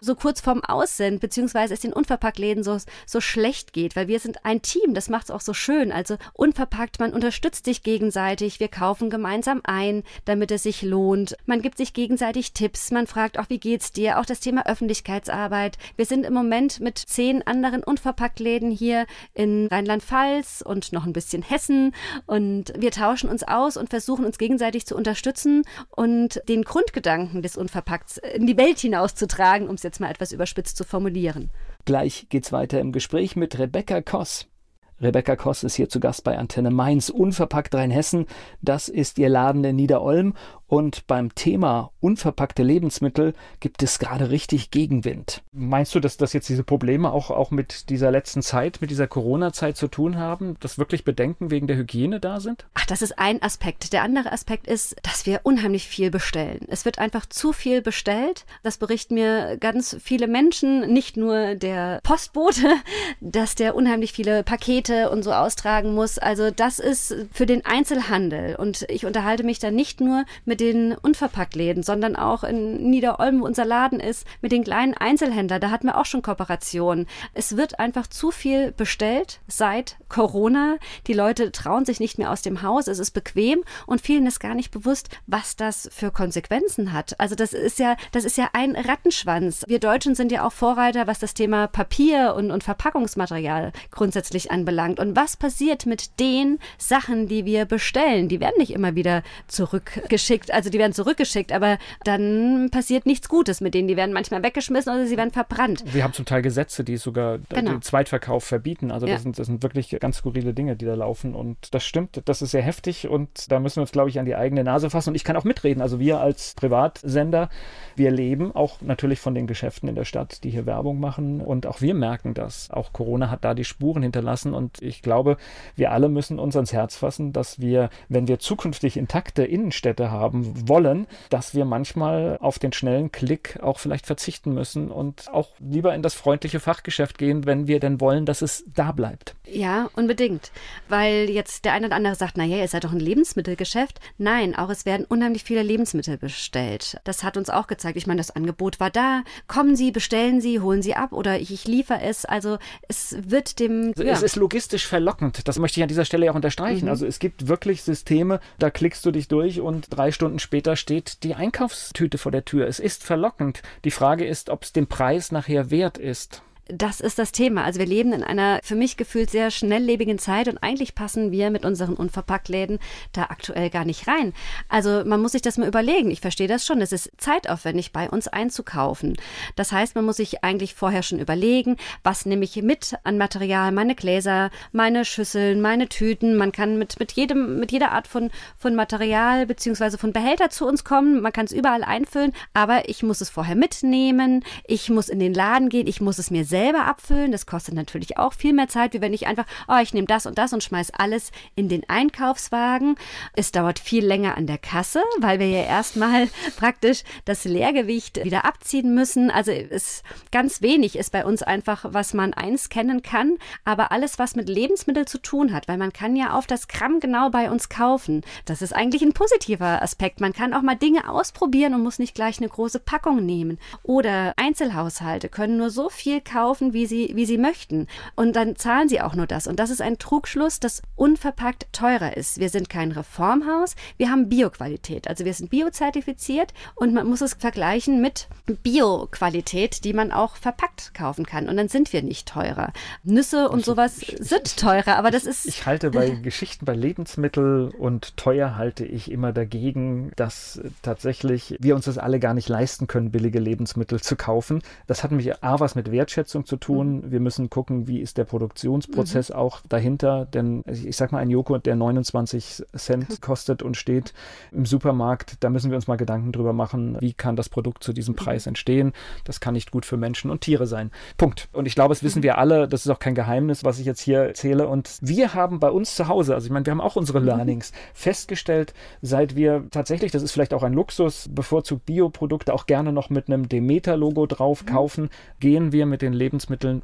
[SPEAKER 3] so kurz vorm Aus sind, beziehungsweise es den Unverpacktläden so, so schlecht geht, weil wir sind ein Team, das macht es auch so schön. Also unverpackt, man unterstützt sich gegenseitig, wir kaufen gemeinsam ein, damit es sich lohnt. Man gibt sich gegenseitig Tipps, man fragt auch, wie geht's dir? Auch das Thema Öffentlichkeitsarbeit. Wir sind im Moment mit zehn anderen Unverpacktläden hier in Rheinland-Pfalz und noch ein bisschen Hessen und wir tauschen uns aus und versuchen uns gegenseitig zu unterstützen und den Grundgedanken des Unverpackts in die Welt hinauszutragen sagen, um es jetzt mal etwas überspitzt zu formulieren.
[SPEAKER 2] Gleich geht's weiter im Gespräch mit Rebecca Koss. Rebecca Koss ist hier zu Gast bei Antenne Mainz, unverpackt Rheinhessen. Das ist ihr Laden in Niederolm und beim Thema unverpackte Lebensmittel gibt es gerade richtig Gegenwind. Meinst du, dass das jetzt diese Probleme auch, auch mit dieser letzten Zeit, mit dieser Corona-Zeit zu tun haben, dass wirklich Bedenken wegen der Hygiene da sind?
[SPEAKER 3] Ach, das ist ein Aspekt. Der andere Aspekt ist, dass wir unheimlich viel bestellen. Es wird einfach zu viel bestellt. Das berichten mir ganz viele Menschen, nicht nur der Postbote, <laughs> dass der unheimlich viele Pakete und so austragen muss. Also das ist für den Einzelhandel. Und ich unterhalte mich da nicht nur mit mit den Unverpacktläden, sondern auch in Niederolm, wo unser Laden ist, mit den kleinen Einzelhändlern. Da hatten wir auch schon Kooperationen. Es wird einfach zu viel bestellt seit Corona. Die Leute trauen sich nicht mehr aus dem Haus. Es ist bequem und vielen ist gar nicht bewusst, was das für Konsequenzen hat. Also das ist ja, das ist ja ein Rattenschwanz. Wir Deutschen sind ja auch Vorreiter, was das Thema Papier und, und Verpackungsmaterial grundsätzlich anbelangt. Und was passiert mit den Sachen, die wir bestellen? Die werden nicht immer wieder zurückgeschickt zurückgeschickt, also die werden zurückgeschickt, aber dann passiert nichts Gutes mit denen. Die werden manchmal weggeschmissen oder sie werden verbrannt.
[SPEAKER 2] Wir haben zum Teil Gesetze, die sogar genau. den Zweitverkauf verbieten. Also ja. das, sind, das sind wirklich ganz skurrile Dinge, die da laufen. Und das stimmt, das ist sehr heftig und da müssen wir uns, glaube ich, an die eigene Nase fassen. Und ich kann auch mitreden. Also wir als Privatsender, wir leben auch natürlich von den Geschäften in der Stadt, die hier Werbung machen. Und auch wir merken das. Auch Corona hat da die Spuren hinterlassen. Und ich glaube, wir alle müssen uns ans Herz fassen, dass wir, wenn wir zukünftig intakte Innenstädte haben, haben wollen, dass wir manchmal auf den schnellen Klick auch vielleicht verzichten müssen und auch lieber in das freundliche Fachgeschäft gehen, wenn wir denn wollen, dass es da bleibt.
[SPEAKER 3] Ja, unbedingt. Weil jetzt der eine oder andere sagt, naja, ihr seid doch ein Lebensmittelgeschäft. Nein, auch es werden unheimlich viele Lebensmittel bestellt. Das hat uns auch gezeigt. Ich meine, das Angebot war da. Kommen Sie, bestellen Sie, holen Sie ab oder ich, ich liefere es. Also es wird dem.
[SPEAKER 2] Also ja. Es ist logistisch verlockend. Das möchte ich an dieser Stelle auch unterstreichen. Mhm. Also es gibt wirklich Systeme, da klickst du dich durch und drei Stunden später steht die Einkaufstüte vor der Tür. Es ist verlockend. Die Frage ist, ob es den Preis nachher wert ist.
[SPEAKER 3] Das ist das Thema. Also wir leben in einer für mich gefühlt sehr schnelllebigen Zeit und eigentlich passen wir mit unseren Unverpacktläden da aktuell gar nicht rein. Also man muss sich das mal überlegen. Ich verstehe das schon. Es ist zeitaufwendig, bei uns einzukaufen. Das heißt, man muss sich eigentlich vorher schon überlegen, was nehme ich mit an Material, meine Gläser, meine Schüsseln, meine Tüten. Man kann mit, mit jedem, mit jeder Art von, von Material beziehungsweise von Behälter zu uns kommen. Man kann es überall einfüllen, aber ich muss es vorher mitnehmen. Ich muss in den Laden gehen. Ich muss es mir selbst selber abfüllen. Das kostet natürlich auch viel mehr Zeit, wie wenn ich einfach, oh, ich nehme das und das und schmeiß alles in den Einkaufswagen. Es dauert viel länger an der Kasse, weil wir ja erstmal <laughs> praktisch das Leergewicht wieder abziehen müssen. Also ist ganz wenig ist bei uns einfach, was man einscannen kann, aber alles, was mit Lebensmitteln zu tun hat, weil man kann ja auf das Gramm genau bei uns kaufen. Das ist eigentlich ein positiver Aspekt. Man kann auch mal Dinge ausprobieren und muss nicht gleich eine große Packung nehmen. Oder Einzelhaushalte können nur so viel kaufen, kaufen, wie sie, wie sie möchten. Und dann zahlen sie auch nur das. Und das ist ein Trugschluss, das unverpackt teurer ist. Wir sind kein Reformhaus, wir haben Bioqualität. Also wir sind biozertifiziert und man muss es vergleichen mit Bioqualität, die man auch verpackt kaufen kann. Und dann sind wir nicht teurer. Nüsse und sowas sind teurer, aber das ist.
[SPEAKER 2] Ich halte bei <laughs> Geschichten bei Lebensmitteln und teuer halte ich immer dagegen, dass tatsächlich wir uns das alle gar nicht leisten können, billige Lebensmittel zu kaufen. Das hat mich A was mit Wertschätzung Wertschätzung zu tun. Mhm. Wir müssen gucken, wie ist der Produktionsprozess mhm. auch dahinter. Denn ich sag mal, ein Joghurt, der 29 Cent kostet und steht im Supermarkt, da müssen wir uns mal Gedanken drüber machen, wie kann das Produkt zu diesem mhm. Preis entstehen. Das kann nicht gut für Menschen und Tiere sein. Punkt. Und ich glaube, das wissen mhm. wir alle. Das ist auch kein Geheimnis, was ich jetzt hier erzähle. Und wir haben bei uns zu Hause, also ich meine, wir haben auch unsere mhm. Learnings festgestellt, seit wir tatsächlich, das ist vielleicht auch ein Luxus, bevorzugt Bioprodukte auch gerne noch mit einem Demeter-Logo drauf kaufen, gehen wir mit den Lebensmitteln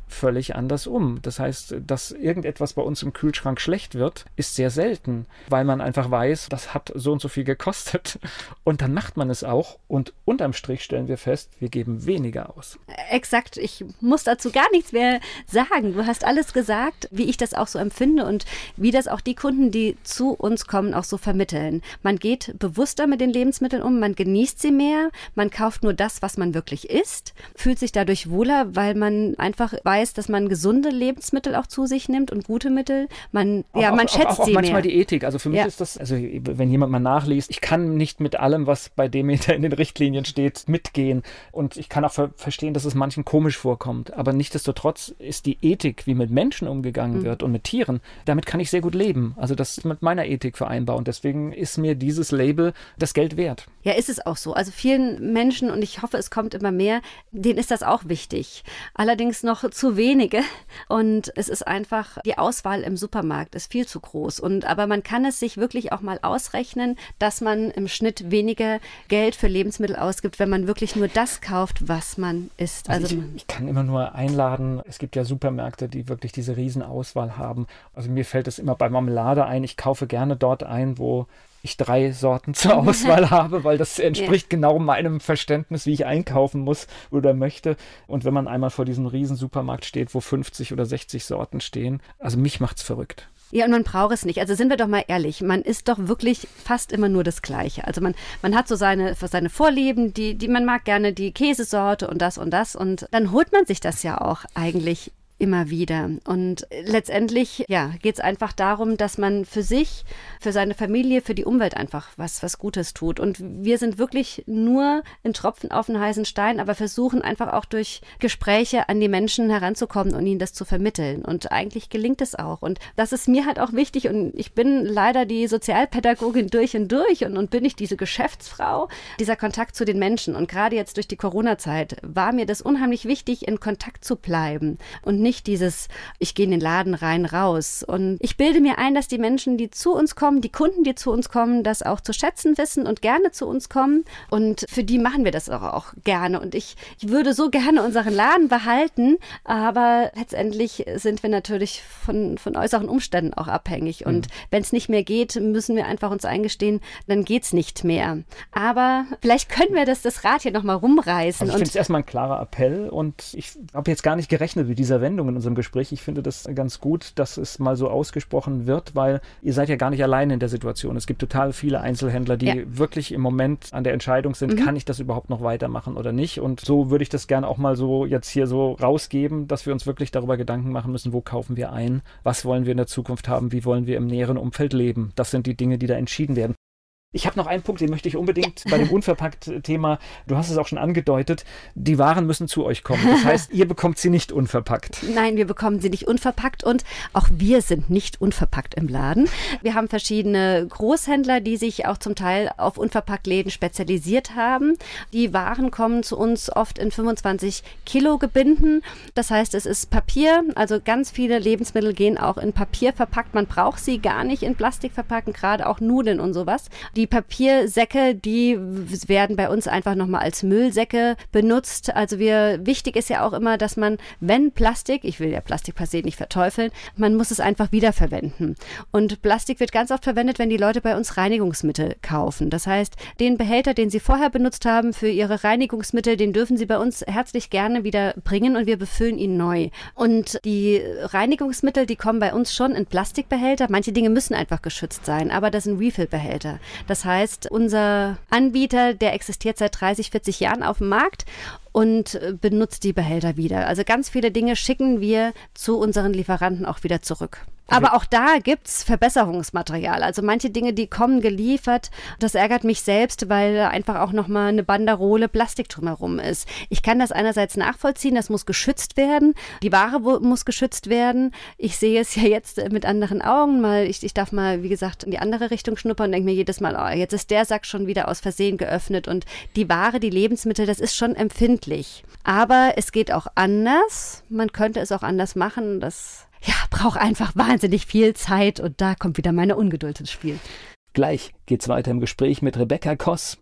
[SPEAKER 2] völlig anders um. Das heißt, dass irgendetwas bei uns im Kühlschrank schlecht wird, ist sehr selten, weil man einfach weiß, das hat so und so viel gekostet. <laughs> Und dann macht man es auch. Und unterm Strich stellen wir fest, wir geben weniger aus.
[SPEAKER 3] Exakt. Ich muss dazu gar nichts mehr sagen. Du hast alles gesagt, wie ich das auch so empfinde und wie das auch die Kunden, die zu uns kommen, auch so vermitteln. Man geht bewusster mit den Lebensmitteln um, man genießt sie mehr, man kauft nur das, was man wirklich isst, fühlt sich dadurch wohler, weil man einfach weiß, dass man gesunde Lebensmittel auch zu sich nimmt und gute Mittel. Man, auch, ja, man auch, schätzt auch, auch sie
[SPEAKER 2] manchmal
[SPEAKER 3] mehr.
[SPEAKER 2] die Ethik. Also für mich ja. ist das, also wenn jemand mal nachliest, ich kann nicht mit allem, was bei Demeter in den Richtlinien steht, mitgehen. Und ich kann auch ver verstehen, dass es manchen komisch vorkommt. Aber nichtsdestotrotz ist die Ethik, wie mit Menschen umgegangen mhm. wird und mit Tieren, damit kann ich sehr gut leben. Also das ist mit meiner Ethik vereinbar. Und deswegen ist mir dieses Label das Geld wert.
[SPEAKER 3] Ja, ist es auch so. Also vielen Menschen, und ich hoffe, es kommt immer mehr, denen ist das auch wichtig. Allerdings noch zu wenige. Und es ist einfach, die Auswahl im Supermarkt ist viel zu groß. Und aber man kann es sich wirklich auch mal ausrechnen, dass man im Schnitt weniger Geld für Lebensmittel ausgibt, wenn man wirklich nur das kauft, was man isst.
[SPEAKER 2] Also, also ich, ich, kann immer nur einladen. Es gibt ja Supermärkte, die wirklich diese Riesenauswahl haben. Also mir fällt es immer bei Marmelade ein. Ich kaufe gerne dort ein, wo ich drei Sorten zur <laughs> Auswahl habe, weil das entspricht ja. genau meinem Verständnis, wie ich einkaufen muss oder möchte. Und wenn man einmal vor diesem riesen Supermarkt steht, wo 50 oder 60 Sorten stehen, also mich macht's verrückt.
[SPEAKER 3] Ja, und man braucht es nicht. Also sind wir doch mal ehrlich, man isst doch wirklich fast immer nur das Gleiche. Also man, man hat so seine, seine Vorlieben, die, die man mag gerne die Käsesorte und das und das. Und dann holt man sich das ja auch eigentlich immer wieder. Und letztendlich, ja, geht es einfach darum, dass man für sich, für seine Familie, für die Umwelt einfach was, was Gutes tut. Und wir sind wirklich nur ein Tropfen auf den heißen Stein, aber versuchen einfach auch durch Gespräche an die Menschen heranzukommen und ihnen das zu vermitteln. Und eigentlich gelingt es auch. Und das ist mir halt auch wichtig. Und ich bin leider die Sozialpädagogin durch und durch und, und bin ich diese Geschäftsfrau, dieser Kontakt zu den Menschen. Und gerade jetzt durch die Corona-Zeit war mir das unheimlich wichtig, in Kontakt zu bleiben und nicht nicht dieses, ich gehe in den Laden rein, raus. Und ich bilde mir ein, dass die Menschen, die zu uns kommen, die Kunden, die zu uns kommen, das auch zu schätzen wissen und gerne zu uns kommen. Und für die machen wir das auch, auch gerne. Und ich, ich würde so gerne unseren Laden behalten, aber letztendlich sind wir natürlich von, von äußeren Umständen auch abhängig. Und mhm. wenn es nicht mehr geht, müssen wir einfach uns eingestehen, dann geht es nicht mehr. Aber vielleicht können wir das, das Rad hier nochmal rumreißen.
[SPEAKER 2] Also ich finde es erstmal ein klarer Appell und ich habe jetzt gar nicht gerechnet mit dieser Wendung in unserem Gespräch. Ich finde das ganz gut, dass es mal so ausgesprochen wird, weil ihr seid ja gar nicht allein in der Situation. Es gibt total viele Einzelhändler, die ja. wirklich im Moment an der Entscheidung sind, mhm. kann ich das überhaupt noch weitermachen oder nicht? Und so würde ich das gerne auch mal so jetzt hier so rausgeben, dass wir uns wirklich darüber Gedanken machen müssen, wo kaufen wir ein, was wollen wir in der Zukunft haben, wie wollen wir im näheren Umfeld leben. Das sind die Dinge, die da entschieden werden. Ich habe noch einen Punkt, den möchte ich unbedingt ja. bei dem Unverpackt-Thema, du hast es auch schon angedeutet, die Waren müssen zu euch kommen. Das heißt, <laughs> ihr bekommt sie nicht unverpackt.
[SPEAKER 3] Nein, wir bekommen sie nicht unverpackt und auch wir sind nicht unverpackt im Laden. Wir haben verschiedene Großhändler, die sich auch zum Teil auf Unverpacktläden spezialisiert haben. Die Waren kommen zu uns oft in 25 Kilo Gebinden. Das heißt, es ist Papier, also ganz viele Lebensmittel gehen auch in Papier verpackt. Man braucht sie gar nicht in Plastik verpacken, gerade auch Nudeln und sowas. Die die Papiersäcke, die werden bei uns einfach nochmal als Müllsäcke benutzt. Also wir, wichtig ist ja auch immer, dass man, wenn Plastik, ich will ja Plastik per se nicht verteufeln, man muss es einfach wiederverwenden. Und Plastik wird ganz oft verwendet, wenn die Leute bei uns Reinigungsmittel kaufen. Das heißt, den Behälter, den sie vorher benutzt haben für ihre Reinigungsmittel, den dürfen sie bei uns herzlich gerne wieder bringen und wir befüllen ihn neu. Und die Reinigungsmittel, die kommen bei uns schon in Plastikbehälter. Manche Dinge müssen einfach geschützt sein, aber das sind Refill-Behälter. Das heißt, unser Anbieter, der existiert seit 30, 40 Jahren auf dem Markt und äh, benutzt die Behälter wieder. Also ganz viele Dinge schicken wir zu unseren Lieferanten auch wieder zurück. Aber auch da gibt es Verbesserungsmaterial. Also manche Dinge, die kommen geliefert. Das ärgert mich selbst, weil einfach auch nochmal eine Banderole Plastik drumherum ist. Ich kann das einerseits nachvollziehen, das muss geschützt werden. Die Ware muss geschützt werden. Ich sehe es ja jetzt mit anderen Augen. Mal, ich, ich darf mal, wie gesagt, in die andere Richtung schnuppern und denke mir jedes Mal, oh, jetzt ist der Sack schon wieder aus Versehen geöffnet. Und die Ware, die Lebensmittel, das ist schon empfindlich. Aber es geht auch anders. Man könnte es auch anders machen. Das ja, braucht einfach wahnsinnig viel Zeit und da kommt wieder meine Ungeduld ins Spiel.
[SPEAKER 2] Gleich geht's weiter im Gespräch mit Rebecca Koss.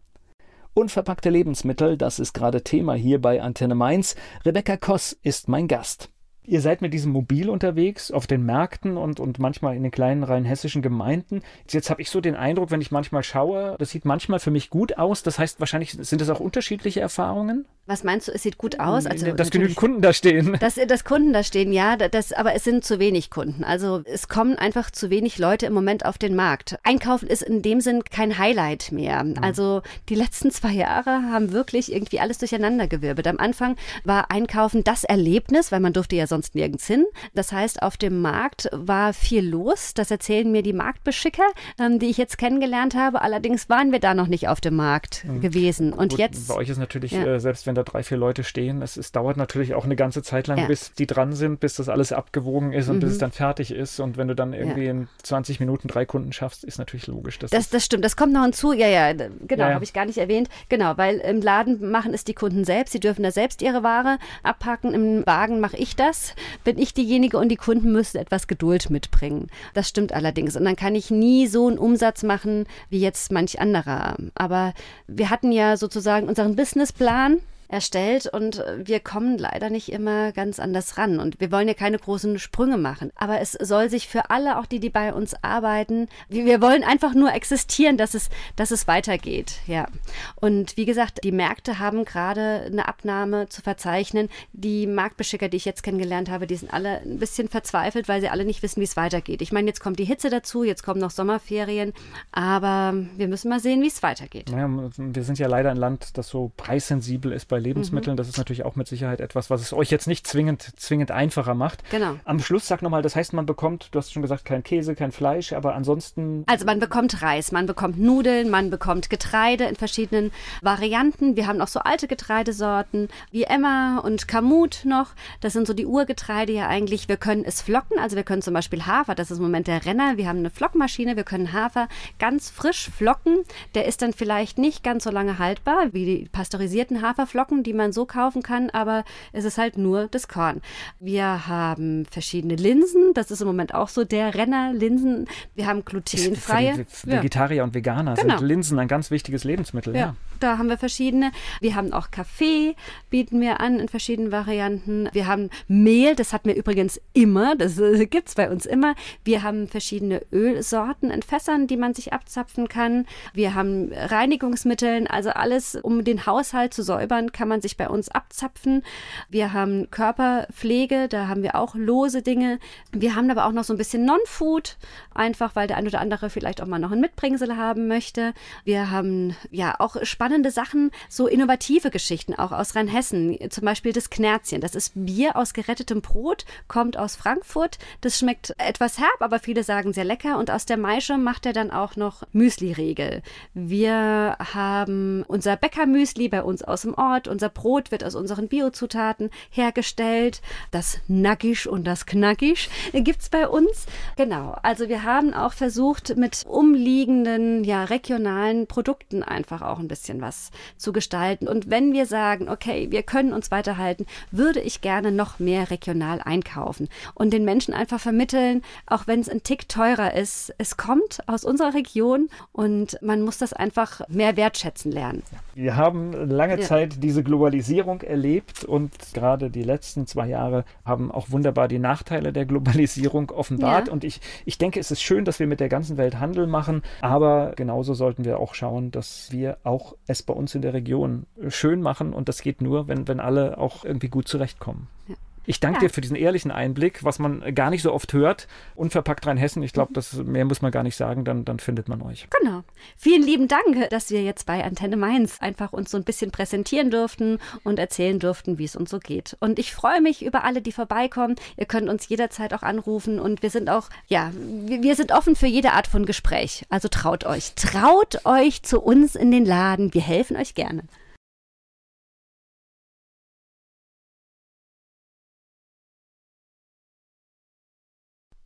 [SPEAKER 2] Unverpackte Lebensmittel, das ist gerade Thema hier bei Antenne Mainz. Rebecca Koss ist mein Gast. Ihr seid mit diesem Mobil unterwegs auf den Märkten und, und manchmal in den kleinen rheinhessischen Gemeinden. Jetzt habe ich so den Eindruck, wenn ich manchmal schaue, das sieht manchmal für mich gut aus. Das heißt, wahrscheinlich sind das auch unterschiedliche Erfahrungen?
[SPEAKER 3] Was meinst du, es sieht gut aus?
[SPEAKER 2] Also dass genügend Kunden da stehen.
[SPEAKER 3] Dass, dass Kunden da stehen, ja, das, aber es sind zu wenig Kunden. Also es kommen einfach zu wenig Leute im Moment auf den Markt. Einkaufen ist in dem Sinn kein Highlight mehr. Mhm. Also die letzten zwei Jahre haben wirklich irgendwie alles durcheinandergewirbelt. Am Anfang war Einkaufen das Erlebnis, weil man durfte ja sonst sonst nirgends hin. Das heißt, auf dem Markt war viel los. Das erzählen mir die Marktbeschicker, ähm, die ich jetzt kennengelernt habe. Allerdings waren wir da noch nicht auf dem Markt mhm. gewesen. Und Gut, jetzt.
[SPEAKER 2] Bei euch ist natürlich, ja. äh, selbst wenn da drei, vier Leute stehen, es, es dauert natürlich auch eine ganze Zeit lang, ja. bis die dran sind, bis das alles abgewogen ist und mhm. bis es mhm. dann fertig ist. Und wenn du dann irgendwie ja. in 20 Minuten drei Kunden schaffst, ist natürlich logisch.
[SPEAKER 3] Das, das, das stimmt. Das kommt noch hinzu. Ja, ja, genau, habe ich gar nicht erwähnt. Genau, weil im Laden machen es die Kunden selbst. Sie dürfen da selbst ihre Ware abpacken. Im Wagen mache ich das bin ich diejenige und die Kunden müssen etwas Geduld mitbringen. Das stimmt allerdings. Und dann kann ich nie so einen Umsatz machen wie jetzt manch anderer. Aber wir hatten ja sozusagen unseren Businessplan erstellt und äh, wir kommen leider nicht immer ganz anders ran. Und wir wollen ja keine großen Sprünge machen. Aber es soll sich für alle, auch die, die bei uns arbeiten, wir wollen einfach nur existieren, dass es, dass es weitergeht. Ja. Und wie gesagt, die Märkte haben gerade eine Abnahme zu verzeichnen. Die Marktbeschicker, die ich jetzt kennengelernt habe, die sind alle ein bisschen verzweifelt, weil sie alle nicht wissen, wie es weitergeht. Ich meine, jetzt kommt die Hitze dazu, jetzt kommen noch Sommerferien, aber wir müssen mal sehen, wie es weitergeht.
[SPEAKER 2] Ja, wir sind ja leider ein Land, das so preissensibel ist bei Lebensmitteln. Mhm. Das ist natürlich auch mit Sicherheit etwas, was es euch jetzt nicht zwingend, zwingend einfacher macht.
[SPEAKER 3] Genau.
[SPEAKER 2] Am Schluss sag nochmal, das heißt, man bekommt, du hast schon gesagt, kein Käse, kein Fleisch, aber ansonsten.
[SPEAKER 3] Also man bekommt Reis, man bekommt Nudeln, man bekommt Getreide in verschiedenen Varianten. Wir haben noch so alte Getreidesorten wie Emma und Kamut noch. Das sind so die Urgetreide ja eigentlich. Wir können es flocken, also wir können zum Beispiel Hafer, das ist im Moment der Renner. Wir haben eine Flockmaschine, wir können Hafer ganz frisch flocken. Der ist dann vielleicht nicht ganz so lange haltbar wie die pasteurisierten Haferflocken Haferflocken, die man so kaufen kann, aber es ist halt nur das Korn. Wir haben verschiedene Linsen, das ist im Moment auch so der Renner Linsen. Wir haben glutenfreie.
[SPEAKER 2] Für Vegetarier ja. und Veganer genau. sind Linsen ein ganz wichtiges Lebensmittel. Ja. ja.
[SPEAKER 3] Da haben wir verschiedene. Wir haben auch Kaffee, bieten wir an in verschiedenen Varianten. Wir haben Mehl, das hatten wir übrigens immer, das äh, gibt es bei uns immer. Wir haben verschiedene Ölsorten in Fässern, die man sich abzapfen kann. Wir haben Reinigungsmittel, also alles, um den Haushalt zu säubern, kann man sich bei uns abzapfen. Wir haben Körperpflege, da haben wir auch lose Dinge. Wir haben aber auch noch so ein bisschen Non-Food, einfach weil der ein oder andere vielleicht auch mal noch ein Mitbringsel haben möchte. Wir haben ja auch spannende Sachen, so innovative Geschichten auch aus Rheinhessen, zum Beispiel das Knerzchen. Das ist Bier aus gerettetem Brot, kommt aus Frankfurt. Das schmeckt etwas herb, aber viele sagen sehr lecker. Und aus der Maische macht er dann auch noch Müsli-Regel. Wir haben unser Bäckermüsli bei uns aus dem Ort. Unser Brot wird aus unseren Biozutaten hergestellt. Das Nackisch und das Knackisch <laughs> gibt es bei uns. Genau. Also wir haben auch versucht, mit umliegenden, ja, regionalen Produkten einfach auch ein bisschen was zu gestalten. Und wenn wir sagen, okay, wir können uns weiterhalten, würde ich gerne noch mehr regional einkaufen und den Menschen einfach vermitteln, auch wenn es ein Tick teurer ist, es kommt aus unserer Region und man muss das einfach mehr wertschätzen lernen.
[SPEAKER 2] Wir haben lange ja. Zeit diese Globalisierung erlebt und gerade die letzten zwei Jahre haben auch wunderbar die Nachteile der Globalisierung offenbart. Ja. Und ich, ich denke, es ist schön, dass wir mit der ganzen Welt Handel machen, aber genauso sollten wir auch schauen, dass wir auch es bei uns in der Region schön machen und das geht nur, wenn, wenn alle auch irgendwie gut zurechtkommen. Ja. Ich danke ja. dir für diesen ehrlichen Einblick, was man gar nicht so oft hört. Unverpackt Rheinhessen, ich glaube, mehr muss man gar nicht sagen, dann, dann findet man euch.
[SPEAKER 3] Genau. Vielen lieben Dank, dass wir jetzt bei Antenne Mainz einfach uns so ein bisschen präsentieren durften und erzählen durften, wie es uns so geht. Und ich freue mich über alle, die vorbeikommen. Ihr könnt uns jederzeit auch anrufen und wir sind auch, ja, wir sind offen für jede Art von Gespräch. Also traut euch. Traut euch zu uns in den Laden. Wir helfen euch gerne.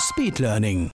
[SPEAKER 1] Speed Learning.